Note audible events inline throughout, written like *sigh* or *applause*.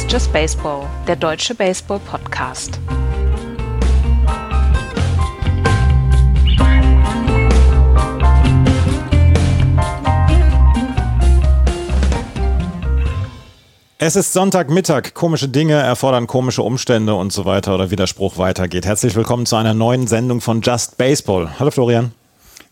Ist Just Baseball, der deutsche Baseball-Podcast. Es ist Sonntagmittag. Komische Dinge erfordern komische Umstände und so weiter oder Widerspruch weitergeht. Herzlich willkommen zu einer neuen Sendung von Just Baseball. Hallo Florian.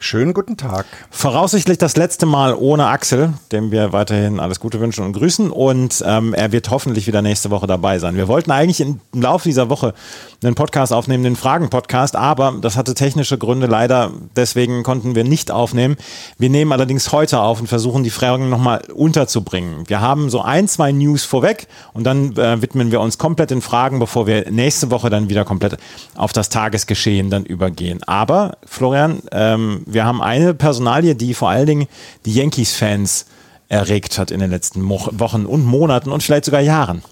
Schönen guten Tag. Voraussichtlich das letzte Mal ohne Axel, dem wir weiterhin alles Gute wünschen und grüßen. Und ähm, er wird hoffentlich wieder nächste Woche dabei sein. Wir wollten eigentlich im Laufe dieser Woche einen Podcast aufnehmen, den Fragen-Podcast, aber das hatte technische Gründe leider. Deswegen konnten wir nicht aufnehmen. Wir nehmen allerdings heute auf und versuchen die Fragen nochmal unterzubringen. Wir haben so ein, zwei News vorweg und dann äh, widmen wir uns komplett den Fragen, bevor wir nächste Woche dann wieder komplett auf das Tagesgeschehen dann übergehen. Aber Florian, ähm, wir haben eine Personalie, die vor allen Dingen die Yankees-Fans erregt hat in den letzten Mo Wochen und Monaten und vielleicht sogar Jahren.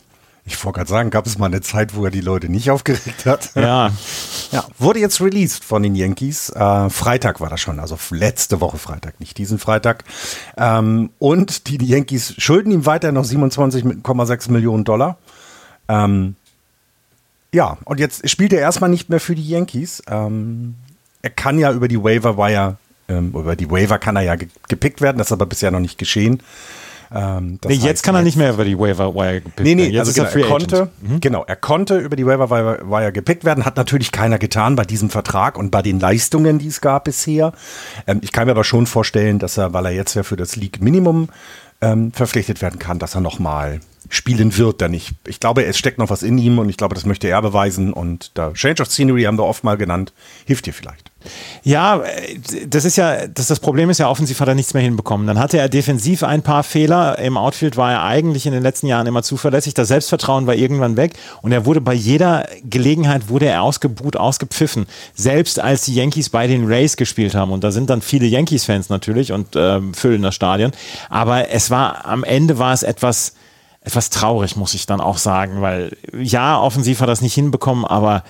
Ich wollte gerade sagen, gab es mal eine Zeit, wo er die Leute nicht aufgeregt hat? *laughs* Ja. ja. Wurde jetzt released von den Yankees. Äh, Freitag war das schon, also letzte Woche Freitag, nicht diesen Freitag. Ähm, und die, die Yankees schulden ihm weiter noch 27,6 Millionen Dollar. Ähm, ja, und jetzt spielt er erstmal nicht mehr für die Yankees. Ähm, er kann ja über die Waiver Wire, ähm, über die Waiver kann er ja gepickt werden, das ist aber bisher noch nicht geschehen. Ähm, nee, jetzt kann er nicht mehr über die Waiver Wire gepickt werden. Nee, nee, also genau, er, er konnte, mhm. genau, er konnte über die Waiver Wire gepickt werden, hat natürlich keiner getan bei diesem Vertrag und bei den Leistungen, die es gab bisher. Ähm, ich kann mir aber schon vorstellen, dass er, weil er jetzt ja für das League Minimum ähm, verpflichtet werden kann, dass er nochmal spielen wird dann nicht. Ich glaube, es steckt noch was in ihm und ich glaube, das möchte er beweisen und da Change of Scenery haben wir oft mal genannt, hilft dir vielleicht. Ja, das ist ja, das, das Problem ist ja, offensiv hat er nichts mehr hinbekommen. Dann hatte er defensiv ein paar Fehler. Im Outfield war er eigentlich in den letzten Jahren immer zuverlässig. Das Selbstvertrauen war irgendwann weg und er wurde bei jeder Gelegenheit wurde er ausgebuht, ausgepfiffen. Selbst als die Yankees bei den Rays gespielt haben und da sind dann viele Yankees-Fans natürlich und äh, füllen das Stadion. Aber es war, am Ende war es etwas, etwas traurig, muss ich dann auch sagen, weil ja, offensiv hat er das nicht hinbekommen, aber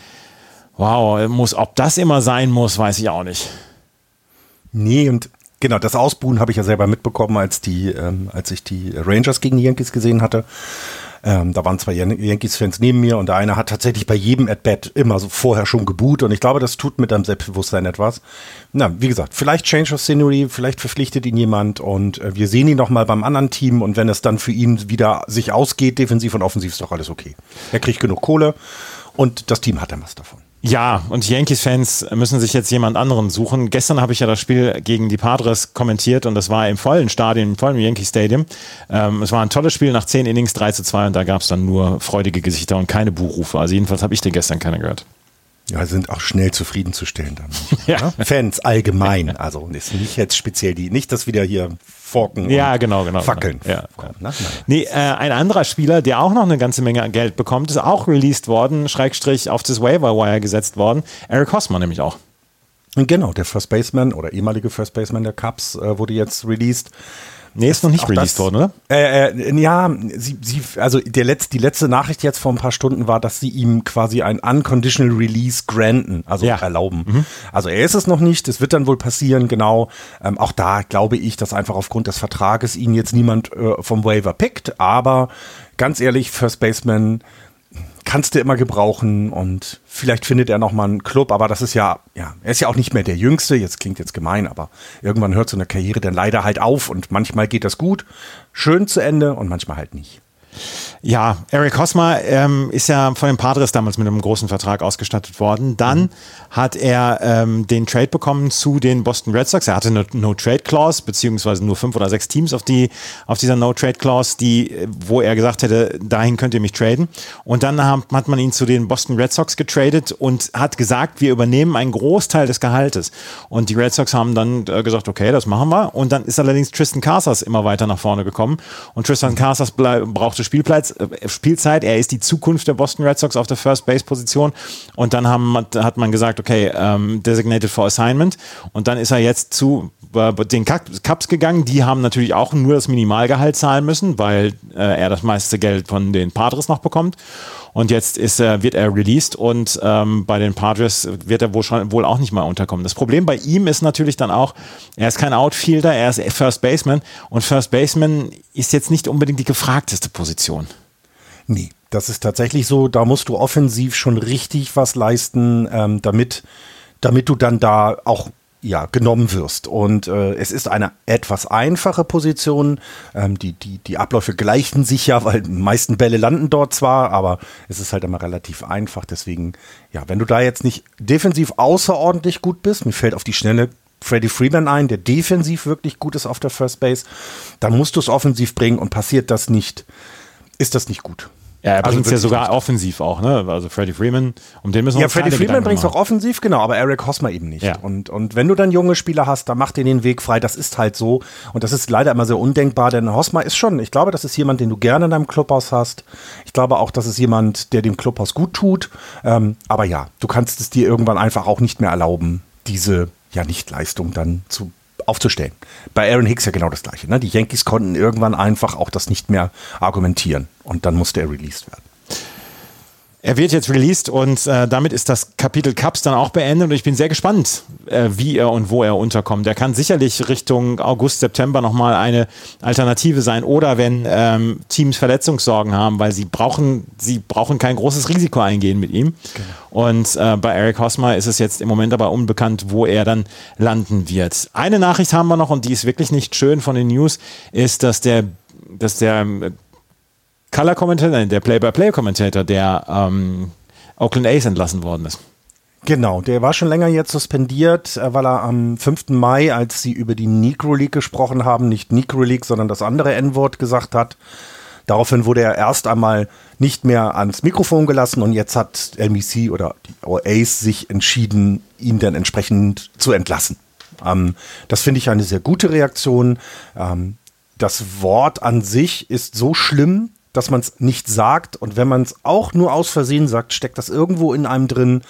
wow, muss, ob das immer sein muss, weiß ich auch nicht. Nee, und genau, das Ausbuhen habe ich ja selber mitbekommen, als die, ähm, als ich die Rangers gegen die Yankees gesehen hatte. Ähm, da waren zwei Yankees-Fans neben mir und der eine hat tatsächlich bei jedem At-Bat immer so vorher schon geboot und ich glaube, das tut mit deinem Selbstbewusstsein etwas. Na, wie gesagt, vielleicht Change of Scenery, vielleicht verpflichtet ihn jemand und äh, wir sehen ihn noch mal beim anderen Team und wenn es dann für ihn wieder sich ausgeht, defensiv und offensiv, ist doch alles okay. Er kriegt genug Kohle und das Team hat dann was davon. Ja, und die Yankees-Fans müssen sich jetzt jemand anderen suchen. Gestern habe ich ja das Spiel gegen die Padres kommentiert und das war im vollen Stadion, im vollen Yankee Stadium. Ähm, es war ein tolles Spiel nach 10 Innings 3 zu 2 und da gab es dann nur freudige Gesichter und keine Buchrufe. Also jedenfalls habe ich dir gestern keine gehört. Ja, sind auch schnell zufriedenzustellen dann. *laughs* ja. Ne? Fans allgemein, also ist nicht jetzt speziell die, nicht das wieder hier Forken ja, genau, genau, Fackeln. Genau. Ja, ne? Nee, äh, ein anderer Spieler, der auch noch eine ganze Menge Geld bekommt, ist auch released worden, Schrägstrich auf das Waiver Wire gesetzt worden. Eric Hosmer nämlich auch. Genau, der First Baseman oder ehemalige First Baseman der Cubs äh, wurde jetzt released. Nee, ist noch nicht released das, worden, oder? Äh, äh, ja, sie, sie, also der Letz-, die letzte Nachricht jetzt vor ein paar Stunden war, dass sie ihm quasi ein Unconditional Release granten, also ja. erlauben. Mhm. Also er ist es noch nicht, es wird dann wohl passieren, genau. Ähm, auch da glaube ich, dass einfach aufgrund des Vertrages ihn jetzt niemand äh, vom Waiver pickt, aber ganz ehrlich, First Baseman kannst du immer gebrauchen und vielleicht findet er noch mal einen Club, aber das ist ja, ja, er ist ja auch nicht mehr der Jüngste, jetzt klingt jetzt gemein, aber irgendwann hört so eine Karriere dann leider halt auf und manchmal geht das gut, schön zu Ende und manchmal halt nicht. Ja, Eric Hosmer ähm, ist ja von den Padres damals mit einem großen Vertrag ausgestattet worden. Dann mhm. hat er ähm, den Trade bekommen zu den Boston Red Sox. Er hatte eine No-Trade-Clause, beziehungsweise nur fünf oder sechs Teams auf, die, auf dieser No-Trade-Clause, die, wo er gesagt hätte, dahin könnt ihr mich traden. Und dann hat man ihn zu den Boston Red Sox getradet und hat gesagt, wir übernehmen einen Großteil des Gehaltes. Und die Red Sox haben dann äh, gesagt, okay, das machen wir. Und dann ist allerdings Tristan Casas immer weiter nach vorne gekommen. Und Tristan Casas brauchte Spielplatz, äh, Spielzeit. Er ist die Zukunft der Boston Red Sox auf der First Base Position. Und dann haben, hat man gesagt, okay, ähm, designated for assignment. Und dann ist er jetzt zu äh, den Cups gegangen. Die haben natürlich auch nur das Minimalgehalt zahlen müssen, weil äh, er das meiste Geld von den Padres noch bekommt. Und jetzt ist, äh, wird er released und ähm, bei den Padres wird er wohl, schon, wohl auch nicht mal unterkommen. Das Problem bei ihm ist natürlich dann auch, er ist kein Outfielder, er ist First Baseman und First Baseman ist jetzt nicht unbedingt die gefragteste Position. Nee, das ist tatsächlich so. Da musst du offensiv schon richtig was leisten, ähm, damit, damit du dann da auch ja, genommen wirst. Und äh, es ist eine etwas einfache Position. Ähm, die, die, die Abläufe gleichen sich ja, weil die meisten Bälle landen dort zwar, aber es ist halt immer relativ einfach. Deswegen, ja, wenn du da jetzt nicht defensiv außerordentlich gut bist, mir fällt auf die Schnelle Freddie Freeman ein, der defensiv wirklich gut ist auf der First Base, dann musst du es offensiv bringen und passiert das nicht, ist das nicht gut. Ja, er bringt es also ja sogar offensiv auch, ne? Also Freddie Freeman, um den müssen wir Ja, Freddie Freeman bringt es auch offensiv, genau, aber Eric Hosmer eben nicht. Ja. Und, und wenn du dann junge Spieler hast, dann mach dir den Weg frei. Das ist halt so. Und das ist leider immer sehr undenkbar, denn Hosmer ist schon, ich glaube, das ist jemand, den du gerne in deinem Clubhaus hast. Ich glaube auch, das ist jemand, der dem Clubhaus gut tut. Ähm, aber ja, du kannst es dir irgendwann einfach auch nicht mehr erlauben, diese ja, Nichtleistung dann zu aufzustellen. Bei Aaron Hicks ja genau das gleiche. Ne? Die Yankees konnten irgendwann einfach auch das nicht mehr argumentieren und dann musste er released werden. Er wird jetzt released und äh, damit ist das Kapitel Cups dann auch beendet und ich bin sehr gespannt, äh, wie er und wo er unterkommt. Er kann sicherlich Richtung August, September nochmal eine Alternative sein oder wenn ähm, Teams Verletzungssorgen haben, weil sie brauchen, sie brauchen kein großes Risiko eingehen mit ihm. Genau. Und äh, bei Eric Hosmer ist es jetzt im Moment aber unbekannt, wo er dann landen wird. Eine Nachricht haben wir noch und die ist wirklich nicht schön von den News, ist, dass der dass der Color-Kommentator, der Play-by-Play-Kommentator, der ähm, Oakland A's entlassen worden ist. Genau, der war schon länger jetzt suspendiert, äh, weil er am 5. Mai, als sie über die Negro League gesprochen haben, nicht Negro League, sondern das andere N-Wort gesagt hat. Daraufhin wurde er erst einmal nicht mehr ans Mikrofon gelassen und jetzt hat LBC oder die A's sich entschieden, ihn dann entsprechend zu entlassen. Ähm, das finde ich eine sehr gute Reaktion. Ähm, das Wort an sich ist so schlimm, dass man es nicht sagt. Und wenn man es auch nur aus Versehen sagt, steckt das irgendwo in einem drin.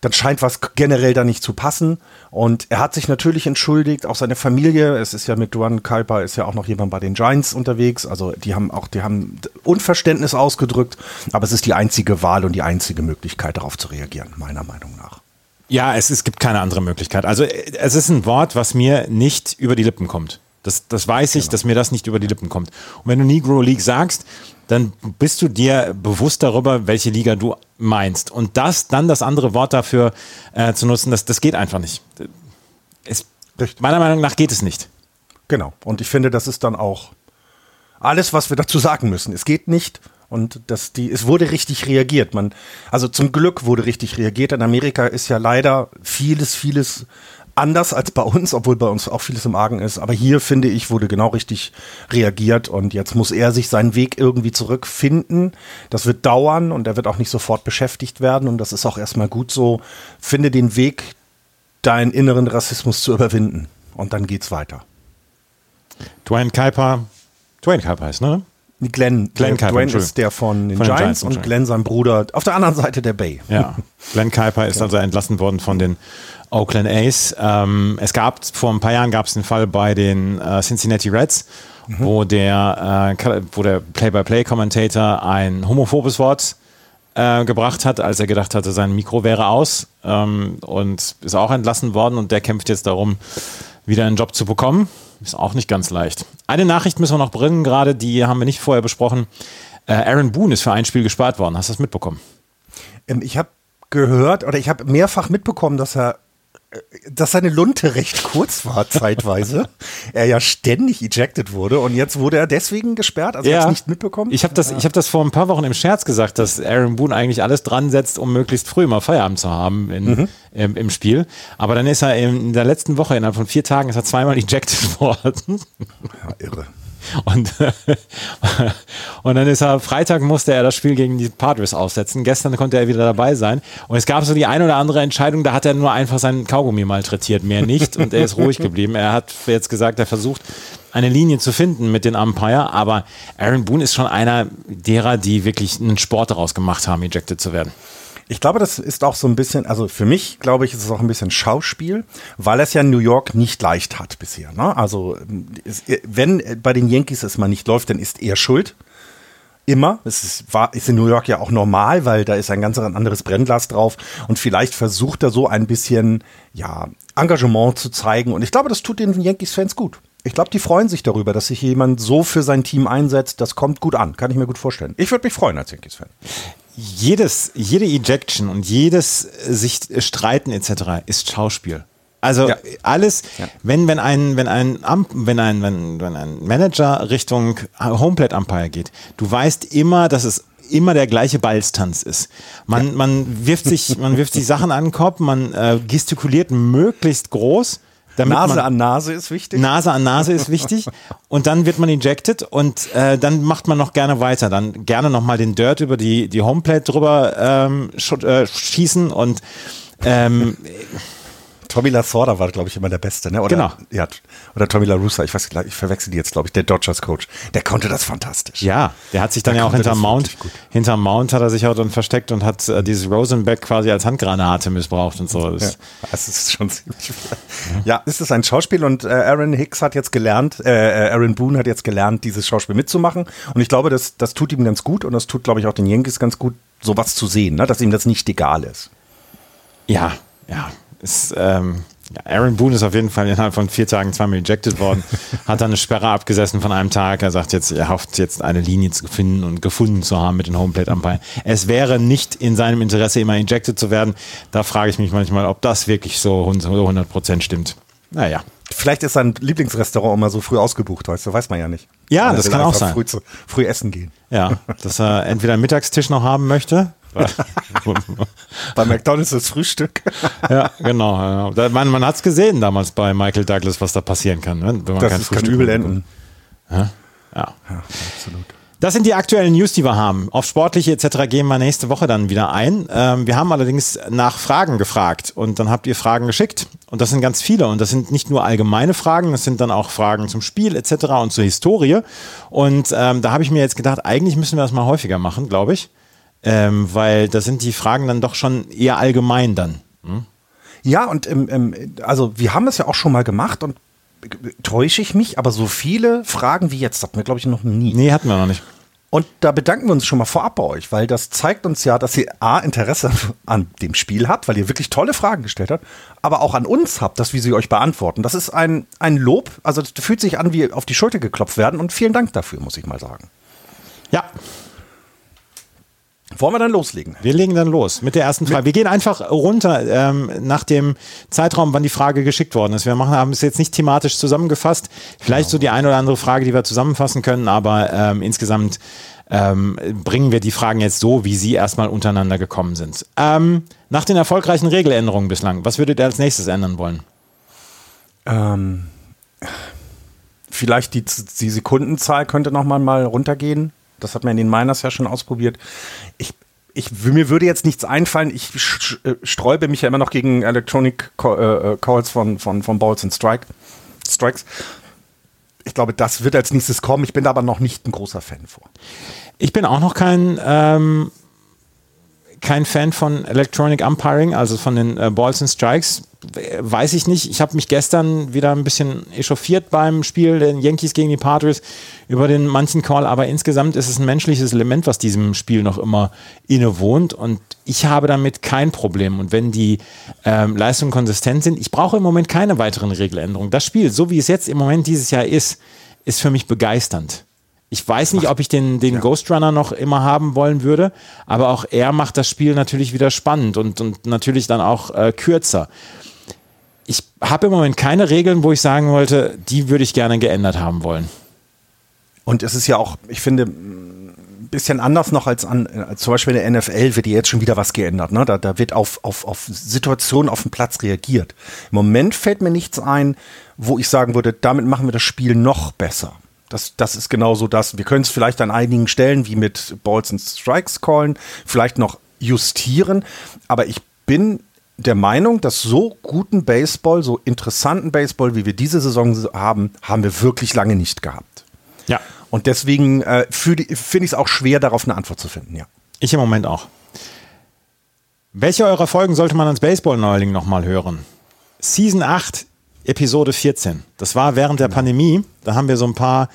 Dann scheint was generell da nicht zu passen. Und er hat sich natürlich entschuldigt, auch seine Familie. Es ist ja mit Duan Kalper ist ja auch noch jemand bei den Giants unterwegs. Also die haben auch, die haben Unverständnis ausgedrückt. Aber es ist die einzige Wahl und die einzige Möglichkeit, darauf zu reagieren, meiner Meinung nach. Ja, es, es gibt keine andere Möglichkeit. Also es ist ein Wort, was mir nicht über die Lippen kommt. Das, das weiß ich, genau. dass mir das nicht über die Lippen kommt. Und wenn du Negro League sagst, dann bist du dir bewusst darüber, welche Liga du meinst. Und das, dann das andere Wort dafür äh, zu nutzen, das, das geht einfach nicht. Es, meiner Meinung nach geht es nicht. Genau. Und ich finde, das ist dann auch alles, was wir dazu sagen müssen. Es geht nicht. Und das, die, es wurde richtig reagiert. Man, also zum Glück wurde richtig reagiert. In Amerika ist ja leider vieles, vieles anders als bei uns, obwohl bei uns auch vieles im Argen ist. Aber hier, finde ich, wurde genau richtig reagiert und jetzt muss er sich seinen Weg irgendwie zurückfinden. Das wird dauern und er wird auch nicht sofort beschäftigt werden und das ist auch erstmal gut so. Finde den Weg, deinen inneren Rassismus zu überwinden und dann geht's weiter. Dwayne Kuiper, Dwayne Kuiper heißt, ne? Glenn, Glenn Kuiper, Dwayne ist der von den, von Giants, Giants, und Glenn sein Bruder auf der anderen Seite der Bay. Ja, Glenn Kuiper ist also entlassen worden von den Oakland A's. Ähm, es gab vor ein paar Jahren gab es einen Fall bei den äh, Cincinnati Reds, mhm. wo der äh, wo der Play-by-Play-Kommentator ein homophobes Wort äh, gebracht hat, als er gedacht hatte, sein Mikro wäre aus ähm, und ist auch entlassen worden und der kämpft jetzt darum, wieder einen Job zu bekommen. Ist auch nicht ganz leicht. Eine Nachricht müssen wir noch bringen, gerade die haben wir nicht vorher besprochen. Äh, Aaron Boone ist für ein Spiel gespart worden. Hast du das mitbekommen? Ähm, ich habe gehört oder ich habe mehrfach mitbekommen, dass er dass seine Lunte recht kurz war zeitweise. *laughs* er ja ständig ejected wurde und jetzt wurde er deswegen gesperrt, also ja. nicht mitbekommen. Ich habe das, ja. hab das vor ein paar Wochen im Scherz gesagt, dass Aaron Boone eigentlich alles dran setzt, um möglichst früh mal Feierabend zu haben in, mhm. im, im, Spiel. Aber dann ist er in der letzten Woche, innerhalb von vier Tagen, ist er zweimal *laughs* ejected worden. Ja, irre. Und, *laughs* und dann ist er, Freitag musste er das Spiel gegen die Padres aussetzen. Gestern konnte er wieder dabei sein. Und es gab so die eine oder andere Entscheidung, da hat er nur einfach seinen Kaugummi malträtiert, mehr nicht. Und er ist ruhig *laughs* geblieben. Er hat jetzt gesagt, er versucht, eine Linie zu finden mit den Umpire. Aber Aaron Boone ist schon einer derer, die wirklich einen Sport daraus gemacht haben, ejected zu werden. Ich glaube, das ist auch so ein bisschen, also für mich, glaube ich, ist es auch ein bisschen Schauspiel, weil es ja New York nicht leicht hat bisher. Ne? Also, wenn bei den Yankees es mal nicht läuft, dann ist er schuld. Immer. Es ist, war, ist in New York ja auch normal, weil da ist ein ganz anderes Brennglas drauf. Und vielleicht versucht er so ein bisschen, ja, Engagement zu zeigen. Und ich glaube, das tut den Yankees-Fans gut. Ich glaube, die freuen sich darüber, dass sich jemand so für sein Team einsetzt. Das kommt gut an. Kann ich mir gut vorstellen. Ich würde mich freuen als Yankees-Fan. Jedes, jede Ejection und jedes sich streiten etc. ist Schauspiel. Also ja. alles, ja. wenn, wenn ein, wenn ein, wenn ein, wenn, wenn ein Manager Richtung Homeplate Umpire geht, du weißt immer, dass es immer der gleiche Ballstanz ist. Man, ja. man wirft sich, man wirft sich Sachen an den Kopf, man äh, gestikuliert möglichst groß. Nase an Nase ist wichtig. Nase an Nase ist wichtig. und dann wird man ejected und äh, dann macht man noch gerne weiter. Dann gerne nochmal den Dirt über die, die Homeplate drüber ähm, sch äh, schießen und ähm, Tommy Lasorda war, glaube ich, immer der Beste, ne? Oder, genau. Ja, oder Tommy La Russa, ich weiß, ich verwechsel die jetzt, glaube ich, der Dodgers-Coach. Der konnte das fantastisch. Ja, der hat sich dann der ja auch hinterm Mount, hinterm Mount hat er sich auch dann versteckt und hat äh, dieses Rosenbeck quasi als Handgranate missbraucht und so. Das, ja, das ist schon *laughs* ziemlich. Ja, ja es ist ein Schauspiel und äh, Aaron Hicks hat jetzt gelernt, äh, äh, Aaron Boone hat jetzt gelernt, dieses Schauspiel mitzumachen. Und ich glaube, das, das tut ihm ganz gut und das tut, glaube ich, auch den Yankees ganz gut, sowas zu sehen, ne? dass ihm das nicht egal ist. Ja, ja, ist, ähm, ja, Aaron Boone ist auf jeden Fall innerhalb von vier Tagen zweimal ejected worden, *laughs* hat dann eine Sperre abgesessen von einem Tag. Er sagt jetzt, er hofft jetzt eine Linie zu finden und gefunden zu haben mit den Homeplate Umpire. Es wäre nicht in seinem Interesse, immer ejected zu werden. Da frage ich mich manchmal, ob das wirklich so 100 Prozent stimmt. Naja. Vielleicht ist sein Lieblingsrestaurant immer so früh ausgebucht, weißt du, weiß man ja nicht. Ja, das kann auch sein. Früh, zu, früh essen gehen. Ja, dass er entweder einen Mittagstisch noch haben möchte *laughs* bei McDonalds das Frühstück. *laughs* ja, genau. Ja. Man, man hat es gesehen damals bei Michael Douglas, was da passieren kann. Ne? Wenn man das kein kann übel enden. Ja? ja. ja, absolut. Das sind die aktuellen News, die wir haben. Auf sportliche etc. gehen wir nächste Woche dann wieder ein. Ähm, wir haben allerdings nach Fragen gefragt und dann habt ihr Fragen geschickt. Und das sind ganz viele. Und das sind nicht nur allgemeine Fragen, das sind dann auch Fragen zum Spiel etc. und zur Historie. Und ähm, da habe ich mir jetzt gedacht, eigentlich müssen wir das mal häufiger machen, glaube ich. Ähm, weil da sind die Fragen dann doch schon eher allgemein dann. Hm? Ja, und ähm, ähm, also wir haben es ja auch schon mal gemacht und täusche ich mich, aber so viele Fragen wie jetzt hatten wir, glaube ich, noch nie. Nee, hatten wir noch nicht. Und da bedanken wir uns schon mal vorab bei euch, weil das zeigt uns ja, dass ihr A, Interesse *laughs* an dem Spiel habt, weil ihr wirklich tolle Fragen gestellt habt, aber auch an uns habt, dass wir sie euch beantworten. Das ist ein, ein Lob, also das fühlt sich an, wie auf die Schulter geklopft werden und vielen Dank dafür, muss ich mal sagen. Ja, wollen wir dann loslegen? Wir legen dann los mit der ersten Frage. Wir gehen einfach runter ähm, nach dem Zeitraum, wann die Frage geschickt worden ist. Wir machen, haben es jetzt nicht thematisch zusammengefasst. Vielleicht genau. so die eine oder andere Frage, die wir zusammenfassen können, aber ähm, insgesamt ähm, bringen wir die Fragen jetzt so, wie sie erstmal untereinander gekommen sind. Ähm, nach den erfolgreichen Regeländerungen bislang, was würdet ihr als nächstes ändern wollen? Ähm, vielleicht die, die Sekundenzahl könnte nochmal mal runtergehen. Das hat man in den Miners ja schon ausprobiert. Ich, ich, mir würde jetzt nichts einfallen. Ich äh, sträube mich ja immer noch gegen Electronic äh, äh, Calls von, von, von Balls and Strike, Strikes. Ich glaube, das wird als nächstes kommen. Ich bin da aber noch nicht ein großer Fan vor. Ich bin auch noch kein ähm, kein Fan von Electronic Umpiring, also von den äh, Balls and Strikes. Weiß ich nicht. Ich habe mich gestern wieder ein bisschen echauffiert beim Spiel der Yankees gegen die Padres über den manchen Call, aber insgesamt ist es ein menschliches Element, was diesem Spiel noch immer innewohnt und ich habe damit kein Problem. Und wenn die ähm, Leistungen konsistent sind, ich brauche im Moment keine weiteren Regeländerungen. Das Spiel, so wie es jetzt im Moment dieses Jahr ist, ist für mich begeisternd. Ich weiß nicht, ob ich den, den ja. Ghost Runner noch immer haben wollen würde, aber auch er macht das Spiel natürlich wieder spannend und, und natürlich dann auch äh, kürzer. Ich habe im Moment keine Regeln, wo ich sagen wollte, die würde ich gerne geändert haben wollen. Und es ist ja auch, ich finde, ein bisschen anders noch als an, als zum Beispiel in der NFL wird jetzt schon wieder was geändert. Ne? Da, da wird auf, auf, auf Situationen auf dem Platz reagiert. Im Moment fällt mir nichts ein, wo ich sagen würde, damit machen wir das Spiel noch besser. Das, das ist genauso das. Wir können es vielleicht an einigen Stellen wie mit Balls and Strikes callen, vielleicht noch justieren, aber ich bin der Meinung, dass so guten Baseball, so interessanten Baseball, wie wir diese Saison haben, haben wir wirklich lange nicht gehabt. Ja. Und deswegen äh, finde ich es auch schwer, darauf eine Antwort zu finden, ja. Ich im Moment auch. Welche eurer Folgen sollte man als Baseball-Neuling nochmal hören? Season 8 Episode 14. Das war während der Pandemie. Da haben wir so ein paar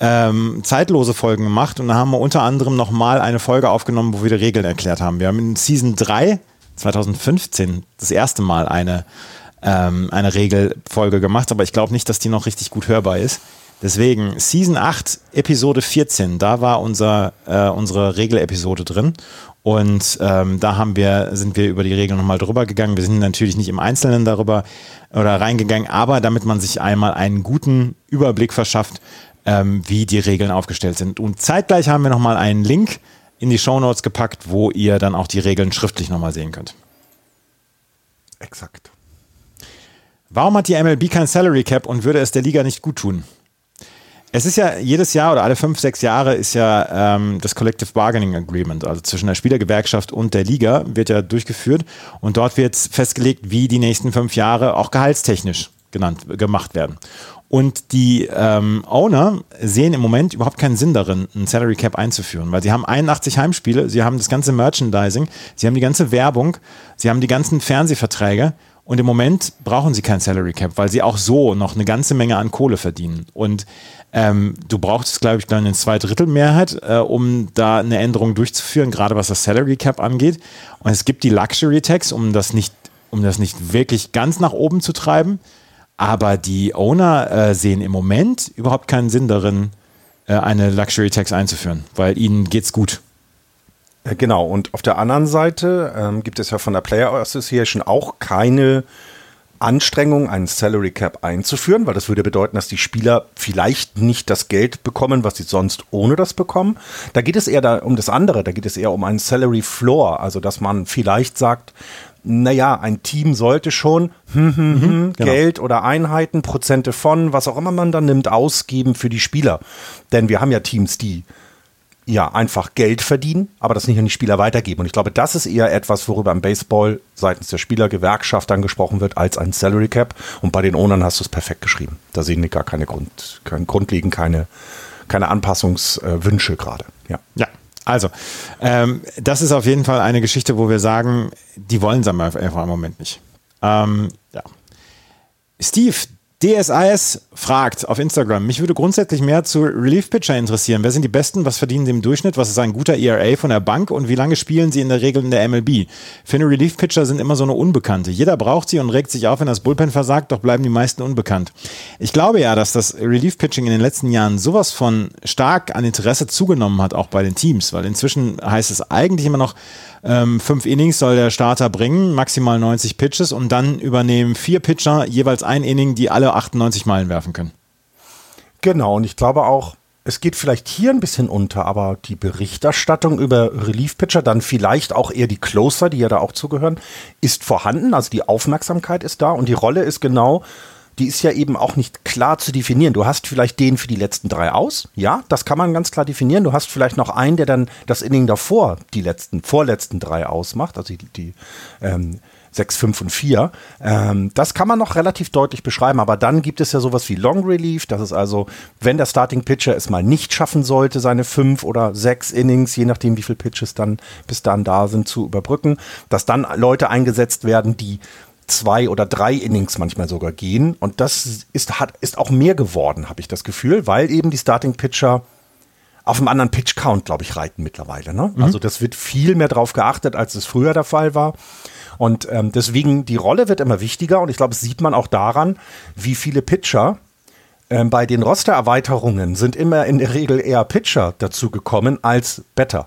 ähm, zeitlose Folgen gemacht und da haben wir unter anderem nochmal eine Folge aufgenommen, wo wir die Regeln erklärt haben. Wir haben in Season 3 2015 das erste Mal eine ähm, eine Regelfolge gemacht, aber ich glaube nicht, dass die noch richtig gut hörbar ist. Deswegen, Season 8, Episode 14, da war unser, äh, unsere Regelepisode drin. Und ähm, da haben wir, sind wir über die Regeln nochmal drüber gegangen. Wir sind natürlich nicht im Einzelnen darüber oder reingegangen, aber damit man sich einmal einen guten Überblick verschafft, ähm, wie die Regeln aufgestellt sind. Und zeitgleich haben wir nochmal einen Link in die Show Notes gepackt, wo ihr dann auch die Regeln schriftlich nochmal sehen könnt. Exakt. Warum hat die MLB kein Salary Cap und würde es der Liga nicht gut tun? Es ist ja jedes Jahr oder alle fünf, sechs Jahre ist ja ähm, das Collective Bargaining Agreement, also zwischen der Spielergewerkschaft und der Liga, wird ja durchgeführt und dort wird festgelegt, wie die nächsten fünf Jahre auch gehaltstechnisch genannt, gemacht werden. Und die ähm, Owner sehen im Moment überhaupt keinen Sinn darin, ein Salary Cap einzuführen, weil sie haben 81 Heimspiele, sie haben das ganze Merchandising, sie haben die ganze Werbung, sie haben die ganzen Fernsehverträge und im Moment brauchen sie kein Salary Cap, weil sie auch so noch eine ganze Menge an Kohle verdienen. Und ähm, du brauchst, glaube ich, dann eine Zweidrittelmehrheit, äh, um da eine Änderung durchzuführen, gerade was das Salary Cap angeht. Und es gibt die Luxury Tax, um das nicht, um das nicht wirklich ganz nach oben zu treiben. Aber die Owner äh, sehen im Moment überhaupt keinen Sinn darin, äh, eine Luxury Tax einzuführen, weil ihnen geht's gut. Äh, genau, und auf der anderen Seite ähm, gibt es ja von der Player Association auch keine Anstrengung, einen Salary Cap einzuführen, weil das würde bedeuten, dass die Spieler vielleicht nicht das Geld bekommen, was sie sonst ohne das bekommen. Da geht es eher da um das andere, da geht es eher um einen Salary Floor, also dass man vielleicht sagt, naja, ein Team sollte schon hm, hm, hm, mhm, genau. Geld oder Einheiten, Prozente von, was auch immer man dann nimmt, ausgeben für die Spieler. Denn wir haben ja Teams, die ja einfach Geld verdienen, aber das nicht an die Spieler weitergeben. Und ich glaube, das ist eher etwas, worüber im Baseball seitens der Spielergewerkschaft angesprochen wird, als ein Salary Cap. Und bei den Ownern hast du es perfekt geschrieben. Da sehen wir gar keine Grund, kein, grundlegend keine, keine Anpassungswünsche gerade. Ja. ja. Also, ähm, das ist auf jeden Fall eine Geschichte, wo wir sagen, die wollen es einfach im Moment nicht. Ähm, ja. Steve, DSIS fragt auf Instagram, mich würde grundsätzlich mehr zu Relief Pitcher interessieren. Wer sind die Besten? Was verdienen sie im Durchschnitt? Was ist ein guter ERA von der Bank? Und wie lange spielen sie in der Regel in der MLB? Finde Relief Pitcher sind immer so eine Unbekannte. Jeder braucht sie und regt sich auf, wenn das Bullpen versagt, doch bleiben die meisten unbekannt. Ich glaube ja, dass das Relief Pitching in den letzten Jahren sowas von stark an Interesse zugenommen hat, auch bei den Teams, weil inzwischen heißt es eigentlich immer noch, ähm, fünf Innings soll der Starter bringen, maximal 90 Pitches und dann übernehmen vier Pitcher jeweils ein Inning, die alle 98 Meilen werfen können. Genau, und ich glaube auch, es geht vielleicht hier ein bisschen unter, aber die Berichterstattung über Relief-Pitcher, dann vielleicht auch eher die Closer, die ja da auch zugehören, ist vorhanden. Also die Aufmerksamkeit ist da und die Rolle ist genau die ist ja eben auch nicht klar zu definieren. Du hast vielleicht den für die letzten drei aus, ja, das kann man ganz klar definieren. Du hast vielleicht noch einen, der dann das Inning davor die letzten, vorletzten drei ausmacht, also die, die ähm, 6, 5 und 4. Ähm, das kann man noch relativ deutlich beschreiben, aber dann gibt es ja sowas wie Long Relief. Das ist also, wenn der Starting Pitcher es mal nicht schaffen sollte, seine 5 oder 6 Innings, je nachdem wie viele Pitches dann bis dann da sind, zu überbrücken, dass dann Leute eingesetzt werden, die zwei oder drei Innings manchmal sogar gehen. Und das ist, hat, ist auch mehr geworden, habe ich das Gefühl, weil eben die Starting Pitcher auf einem anderen Pitch Count, glaube ich, reiten mittlerweile. Ne? Mhm. Also das wird viel mehr drauf geachtet, als es früher der Fall war. Und ähm, deswegen, die Rolle wird immer wichtiger und ich glaube, das sieht man auch daran, wie viele Pitcher ähm, bei den Rostererweiterungen sind immer in der Regel eher Pitcher dazu gekommen als Better.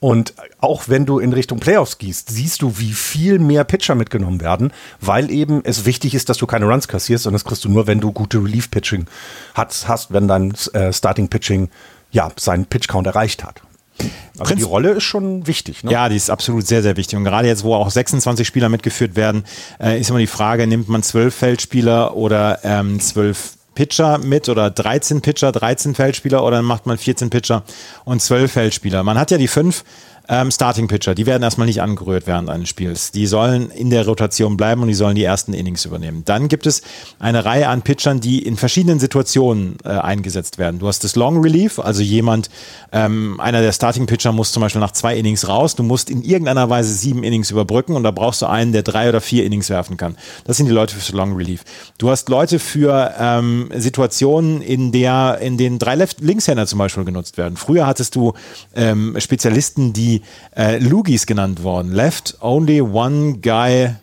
Und auch wenn du in Richtung Playoffs gehst, siehst du, wie viel mehr Pitcher mitgenommen werden, weil eben es wichtig ist, dass du keine Runs kassierst und das kriegst du nur, wenn du gute Relief-Pitching hast, hast, wenn dein äh, Starting-Pitching ja seinen Pitch-Count erreicht hat. Also Prinz die Rolle ist schon wichtig. Ne? Ja, die ist absolut sehr, sehr wichtig. Und gerade jetzt, wo auch 26 Spieler mitgeführt werden, äh, ist immer die Frage, nimmt man zwölf Feldspieler oder ähm, zwölf Pitcher mit oder 13 Pitcher, 13 Feldspieler oder macht man 14 Pitcher und 12 Feldspieler. Man hat ja die fünf ähm, Starting Pitcher, die werden erstmal nicht angerührt während eines Spiels. Die sollen in der Rotation bleiben und die sollen die ersten Innings übernehmen. Dann gibt es eine Reihe an Pitchern, die in verschiedenen Situationen äh, eingesetzt werden. Du hast das Long Relief, also jemand, ähm, einer der Starting Pitcher muss zum Beispiel nach zwei Innings raus. Du musst in irgendeiner Weise sieben Innings überbrücken und da brauchst du einen, der drei oder vier Innings werfen kann. Das sind die Leute für Long Relief. Du hast Leute für ähm, Situationen, in der in denen drei Linkshänder zum Beispiel genutzt werden. Früher hattest du ähm, Spezialisten, die äh, Lugis genannt worden. Left Only One Guy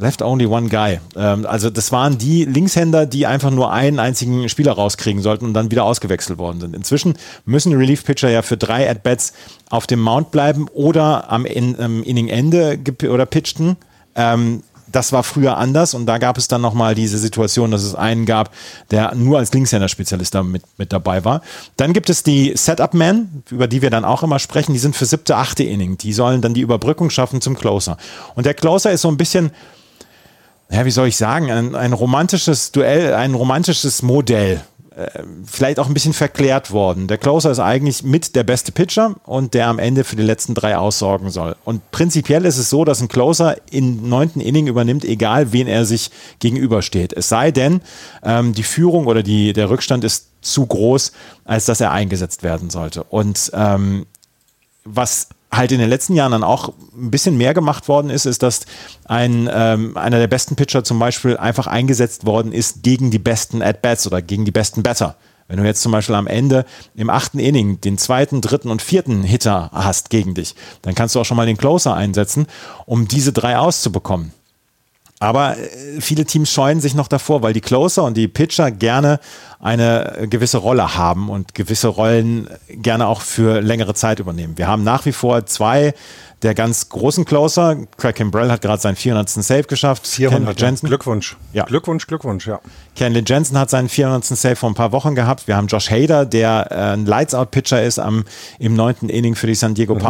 Left only one guy. Ähm, also das waren die Linkshänder, die einfach nur einen einzigen Spieler rauskriegen sollten und dann wieder ausgewechselt worden sind. Inzwischen müssen Relief-Pitcher ja für drei At-Bats auf dem Mount bleiben oder am in, Inning-Ende oder pitchten. Ähm, das war früher anders und da gab es dann nochmal diese Situation, dass es einen gab, der nur als Linkshänder-Spezialist da mit, mit dabei war. Dann gibt es die Setup-Men, über die wir dann auch immer sprechen, die sind für siebte, achte Inning. Die sollen dann die Überbrückung schaffen zum Closer. Und der Closer ist so ein bisschen, ja, wie soll ich sagen, ein, ein romantisches Duell, ein romantisches Modell vielleicht auch ein bisschen verklärt worden. Der Closer ist eigentlich mit der beste Pitcher und der am Ende für die letzten drei aussorgen soll. Und prinzipiell ist es so, dass ein Closer im neunten Inning übernimmt, egal wen er sich gegenübersteht. Es sei denn, ähm, die Führung oder die, der Rückstand ist zu groß, als dass er eingesetzt werden sollte. Und ähm, was halt in den letzten Jahren dann auch ein bisschen mehr gemacht worden ist, ist, dass ein, ähm, einer der besten Pitcher zum Beispiel einfach eingesetzt worden ist gegen die besten At-Bats oder gegen die besten Batter. Wenn du jetzt zum Beispiel am Ende im achten Inning den zweiten, dritten und vierten Hitter hast gegen dich, dann kannst du auch schon mal den Closer einsetzen, um diese drei auszubekommen. Aber äh, viele Teams scheuen sich noch davor, weil die Closer und die Pitcher gerne eine gewisse Rolle haben und gewisse Rollen gerne auch für längere Zeit übernehmen. Wir haben nach wie vor zwei der ganz großen Closer. Craig Kimbrell hat gerade seinen 400. Save geschafft. 400, Jensen. Glückwunsch. Ja. Glückwunsch, Glückwunsch, ja. Kenley Jensen hat seinen 400. Save vor ein paar Wochen gehabt. Wir haben Josh Hader, der äh, ein Lights-Out-Pitcher ist am, im neunten Inning für die San Diego mhm.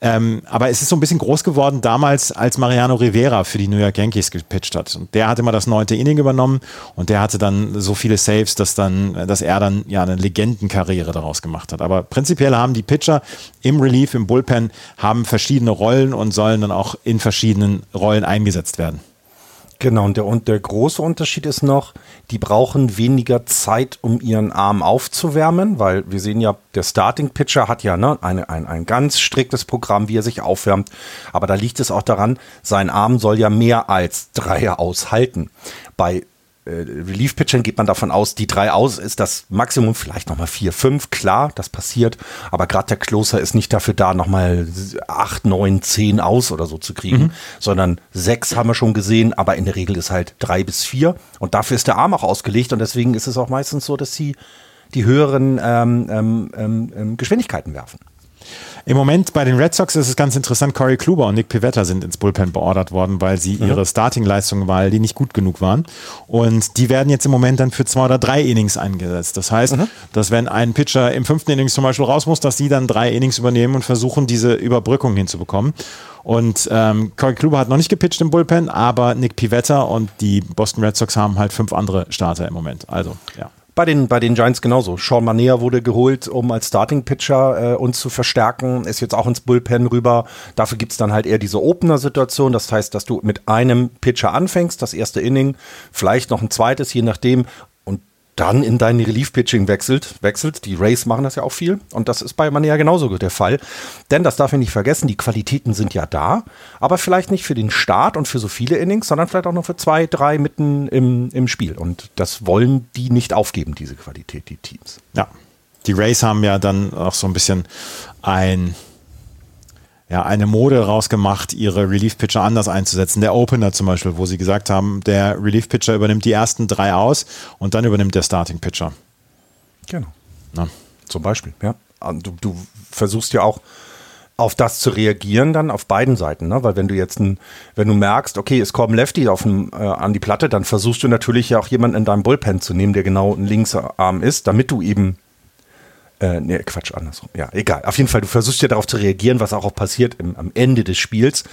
Ähm, aber es ist so ein bisschen groß geworden damals, als Mariano Rivera für die New York Yankees gepitcht hat. Und der hat immer das neunte Inning übernommen und der hatte dann so viele Saves, dass dann, dass er dann ja eine Legendenkarriere daraus gemacht hat. Aber prinzipiell haben die Pitcher im Relief, im Bullpen, haben verschiedene Rollen und sollen dann auch in verschiedenen Rollen eingesetzt werden. Genau, und der, und der große Unterschied ist noch, die brauchen weniger Zeit, um ihren Arm aufzuwärmen, weil wir sehen ja, der Starting Pitcher hat ja ne, eine, ein, ein ganz striktes Programm, wie er sich aufwärmt. Aber da liegt es auch daran, sein Arm soll ja mehr als Dreier aushalten. Bei Relief-Pitchern geht man davon aus, die drei aus ist das Maximum, vielleicht nochmal vier, fünf, klar, das passiert, aber gerade der Closer ist nicht dafür da, nochmal acht, neun, zehn aus oder so zu kriegen, mhm. sondern sechs haben wir schon gesehen, aber in der Regel ist halt drei bis vier und dafür ist der Arm auch ausgelegt und deswegen ist es auch meistens so, dass sie die höheren ähm, ähm, ähm, ähm Geschwindigkeiten werfen. Im Moment bei den Red Sox ist es ganz interessant, Corey Kluber und Nick Pivetta sind ins Bullpen beordert worden, weil sie mhm. ihre Starting-Leistungen, weil die nicht gut genug waren. Und die werden jetzt im Moment dann für zwei oder drei Innings eingesetzt. Das heißt, mhm. dass wenn ein Pitcher im fünften Innings zum Beispiel raus muss, dass sie dann drei Innings übernehmen und versuchen, diese Überbrückung hinzubekommen. Und ähm, Corey Kluber hat noch nicht gepitcht im Bullpen, aber Nick Pivetta und die Boston Red Sox haben halt fünf andere Starter im Moment. Also, ja. Bei den, bei den Giants genauso. Sean Manea wurde geholt, um als Starting-Pitcher äh, uns zu verstärken, ist jetzt auch ins Bullpen rüber. Dafür gibt's dann halt eher diese Opener-Situation. Das heißt, dass du mit einem Pitcher anfängst, das erste Inning, vielleicht noch ein zweites, je nachdem dann in dein Relief-Pitching wechselt, wechselt. Die Rays machen das ja auch viel und das ist bei Mania genauso der Fall. Denn das darf ich nicht vergessen, die Qualitäten sind ja da, aber vielleicht nicht für den Start und für so viele Innings, sondern vielleicht auch noch für zwei, drei mitten im, im Spiel. Und das wollen die nicht aufgeben, diese Qualität, die Teams. Ja. Die Rays haben ja dann auch so ein bisschen ein ja, eine Mode rausgemacht, ihre Relief-Pitcher anders einzusetzen. Der Opener zum Beispiel, wo sie gesagt haben, der Relief-Pitcher übernimmt die ersten drei aus und dann übernimmt der Starting-Pitcher. Genau. Na. Zum Beispiel, ja. Du, du, versuchst ja auch auf das zu reagieren, dann auf beiden Seiten, ne? Weil wenn du jetzt ein, wenn du merkst, okay, es kommen Lefty auf ein, äh, an die Platte, dann versuchst du natürlich ja auch jemanden in deinem Bullpen zu nehmen, der genau ein Linksarm ist, damit du eben äh, nee, Quatsch, andersrum. Ja, egal. Auf jeden Fall, du versuchst ja darauf zu reagieren, was auch, auch passiert im, am Ende des Spiels.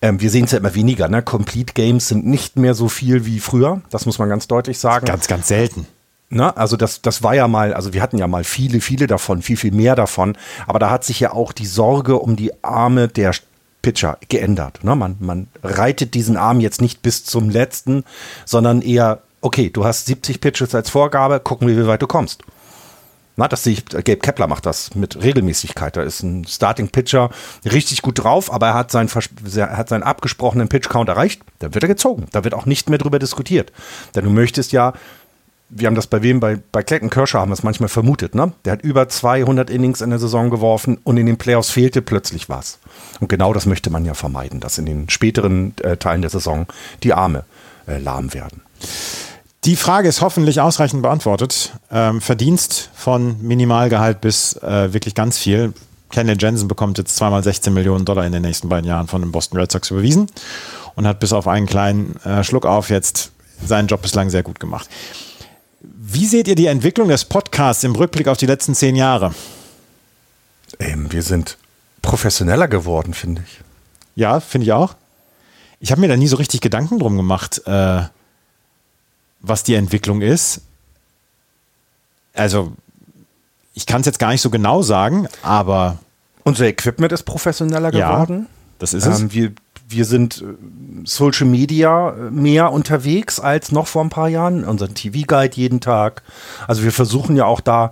Ähm, wir sehen es ja immer weniger. Ne? Complete Games sind nicht mehr so viel wie früher. Das muss man ganz deutlich sagen. Ganz, ganz selten. Na, also das, das war ja mal, also wir hatten ja mal viele, viele davon, viel, viel mehr davon. Aber da hat sich ja auch die Sorge um die Arme der Pitcher geändert. Ne? Man, man reitet diesen Arm jetzt nicht bis zum letzten, sondern eher, okay, du hast 70 Pitches als Vorgabe, gucken wir, wie weit du kommst. Na, das sehe ich, Gabe Kepler macht das mit Regelmäßigkeit. Da ist ein Starting Pitcher richtig gut drauf, aber er hat seinen, er hat seinen abgesprochenen Pitch Count erreicht. Dann wird er gezogen. Da wird auch nicht mehr drüber diskutiert. Denn du möchtest ja wir haben das bei wem, bei, bei Clayton Kershaw haben wir es manchmal vermutet, ne? Der hat über 200 Innings in der Saison geworfen und in den Playoffs fehlte plötzlich was. Und genau das möchte man ja vermeiden, dass in den späteren äh, Teilen der Saison die Arme äh, lahm werden. Die Frage ist hoffentlich ausreichend beantwortet. Ähm, Verdienst von Minimalgehalt bis äh, wirklich ganz viel. Kenley Jensen bekommt jetzt zweimal 16 Millionen Dollar in den nächsten beiden Jahren von den Boston Red Sox überwiesen und hat bis auf einen kleinen äh, Schluck auf jetzt seinen Job bislang sehr gut gemacht. Wie seht ihr die Entwicklung des Podcasts im Rückblick auf die letzten zehn Jahre? Ähm, wir sind professioneller geworden, finde ich. Ja, finde ich auch. Ich habe mir da nie so richtig Gedanken drum gemacht, äh, was die Entwicklung ist. Also, ich kann es jetzt gar nicht so genau sagen, aber. Unser Equipment ist professioneller geworden. Ja, das ist es. Ähm, wir wir sind äh, Social Media äh, mehr unterwegs als noch vor ein paar Jahren. Unseren TV-Guide jeden Tag. Also wir versuchen ja auch da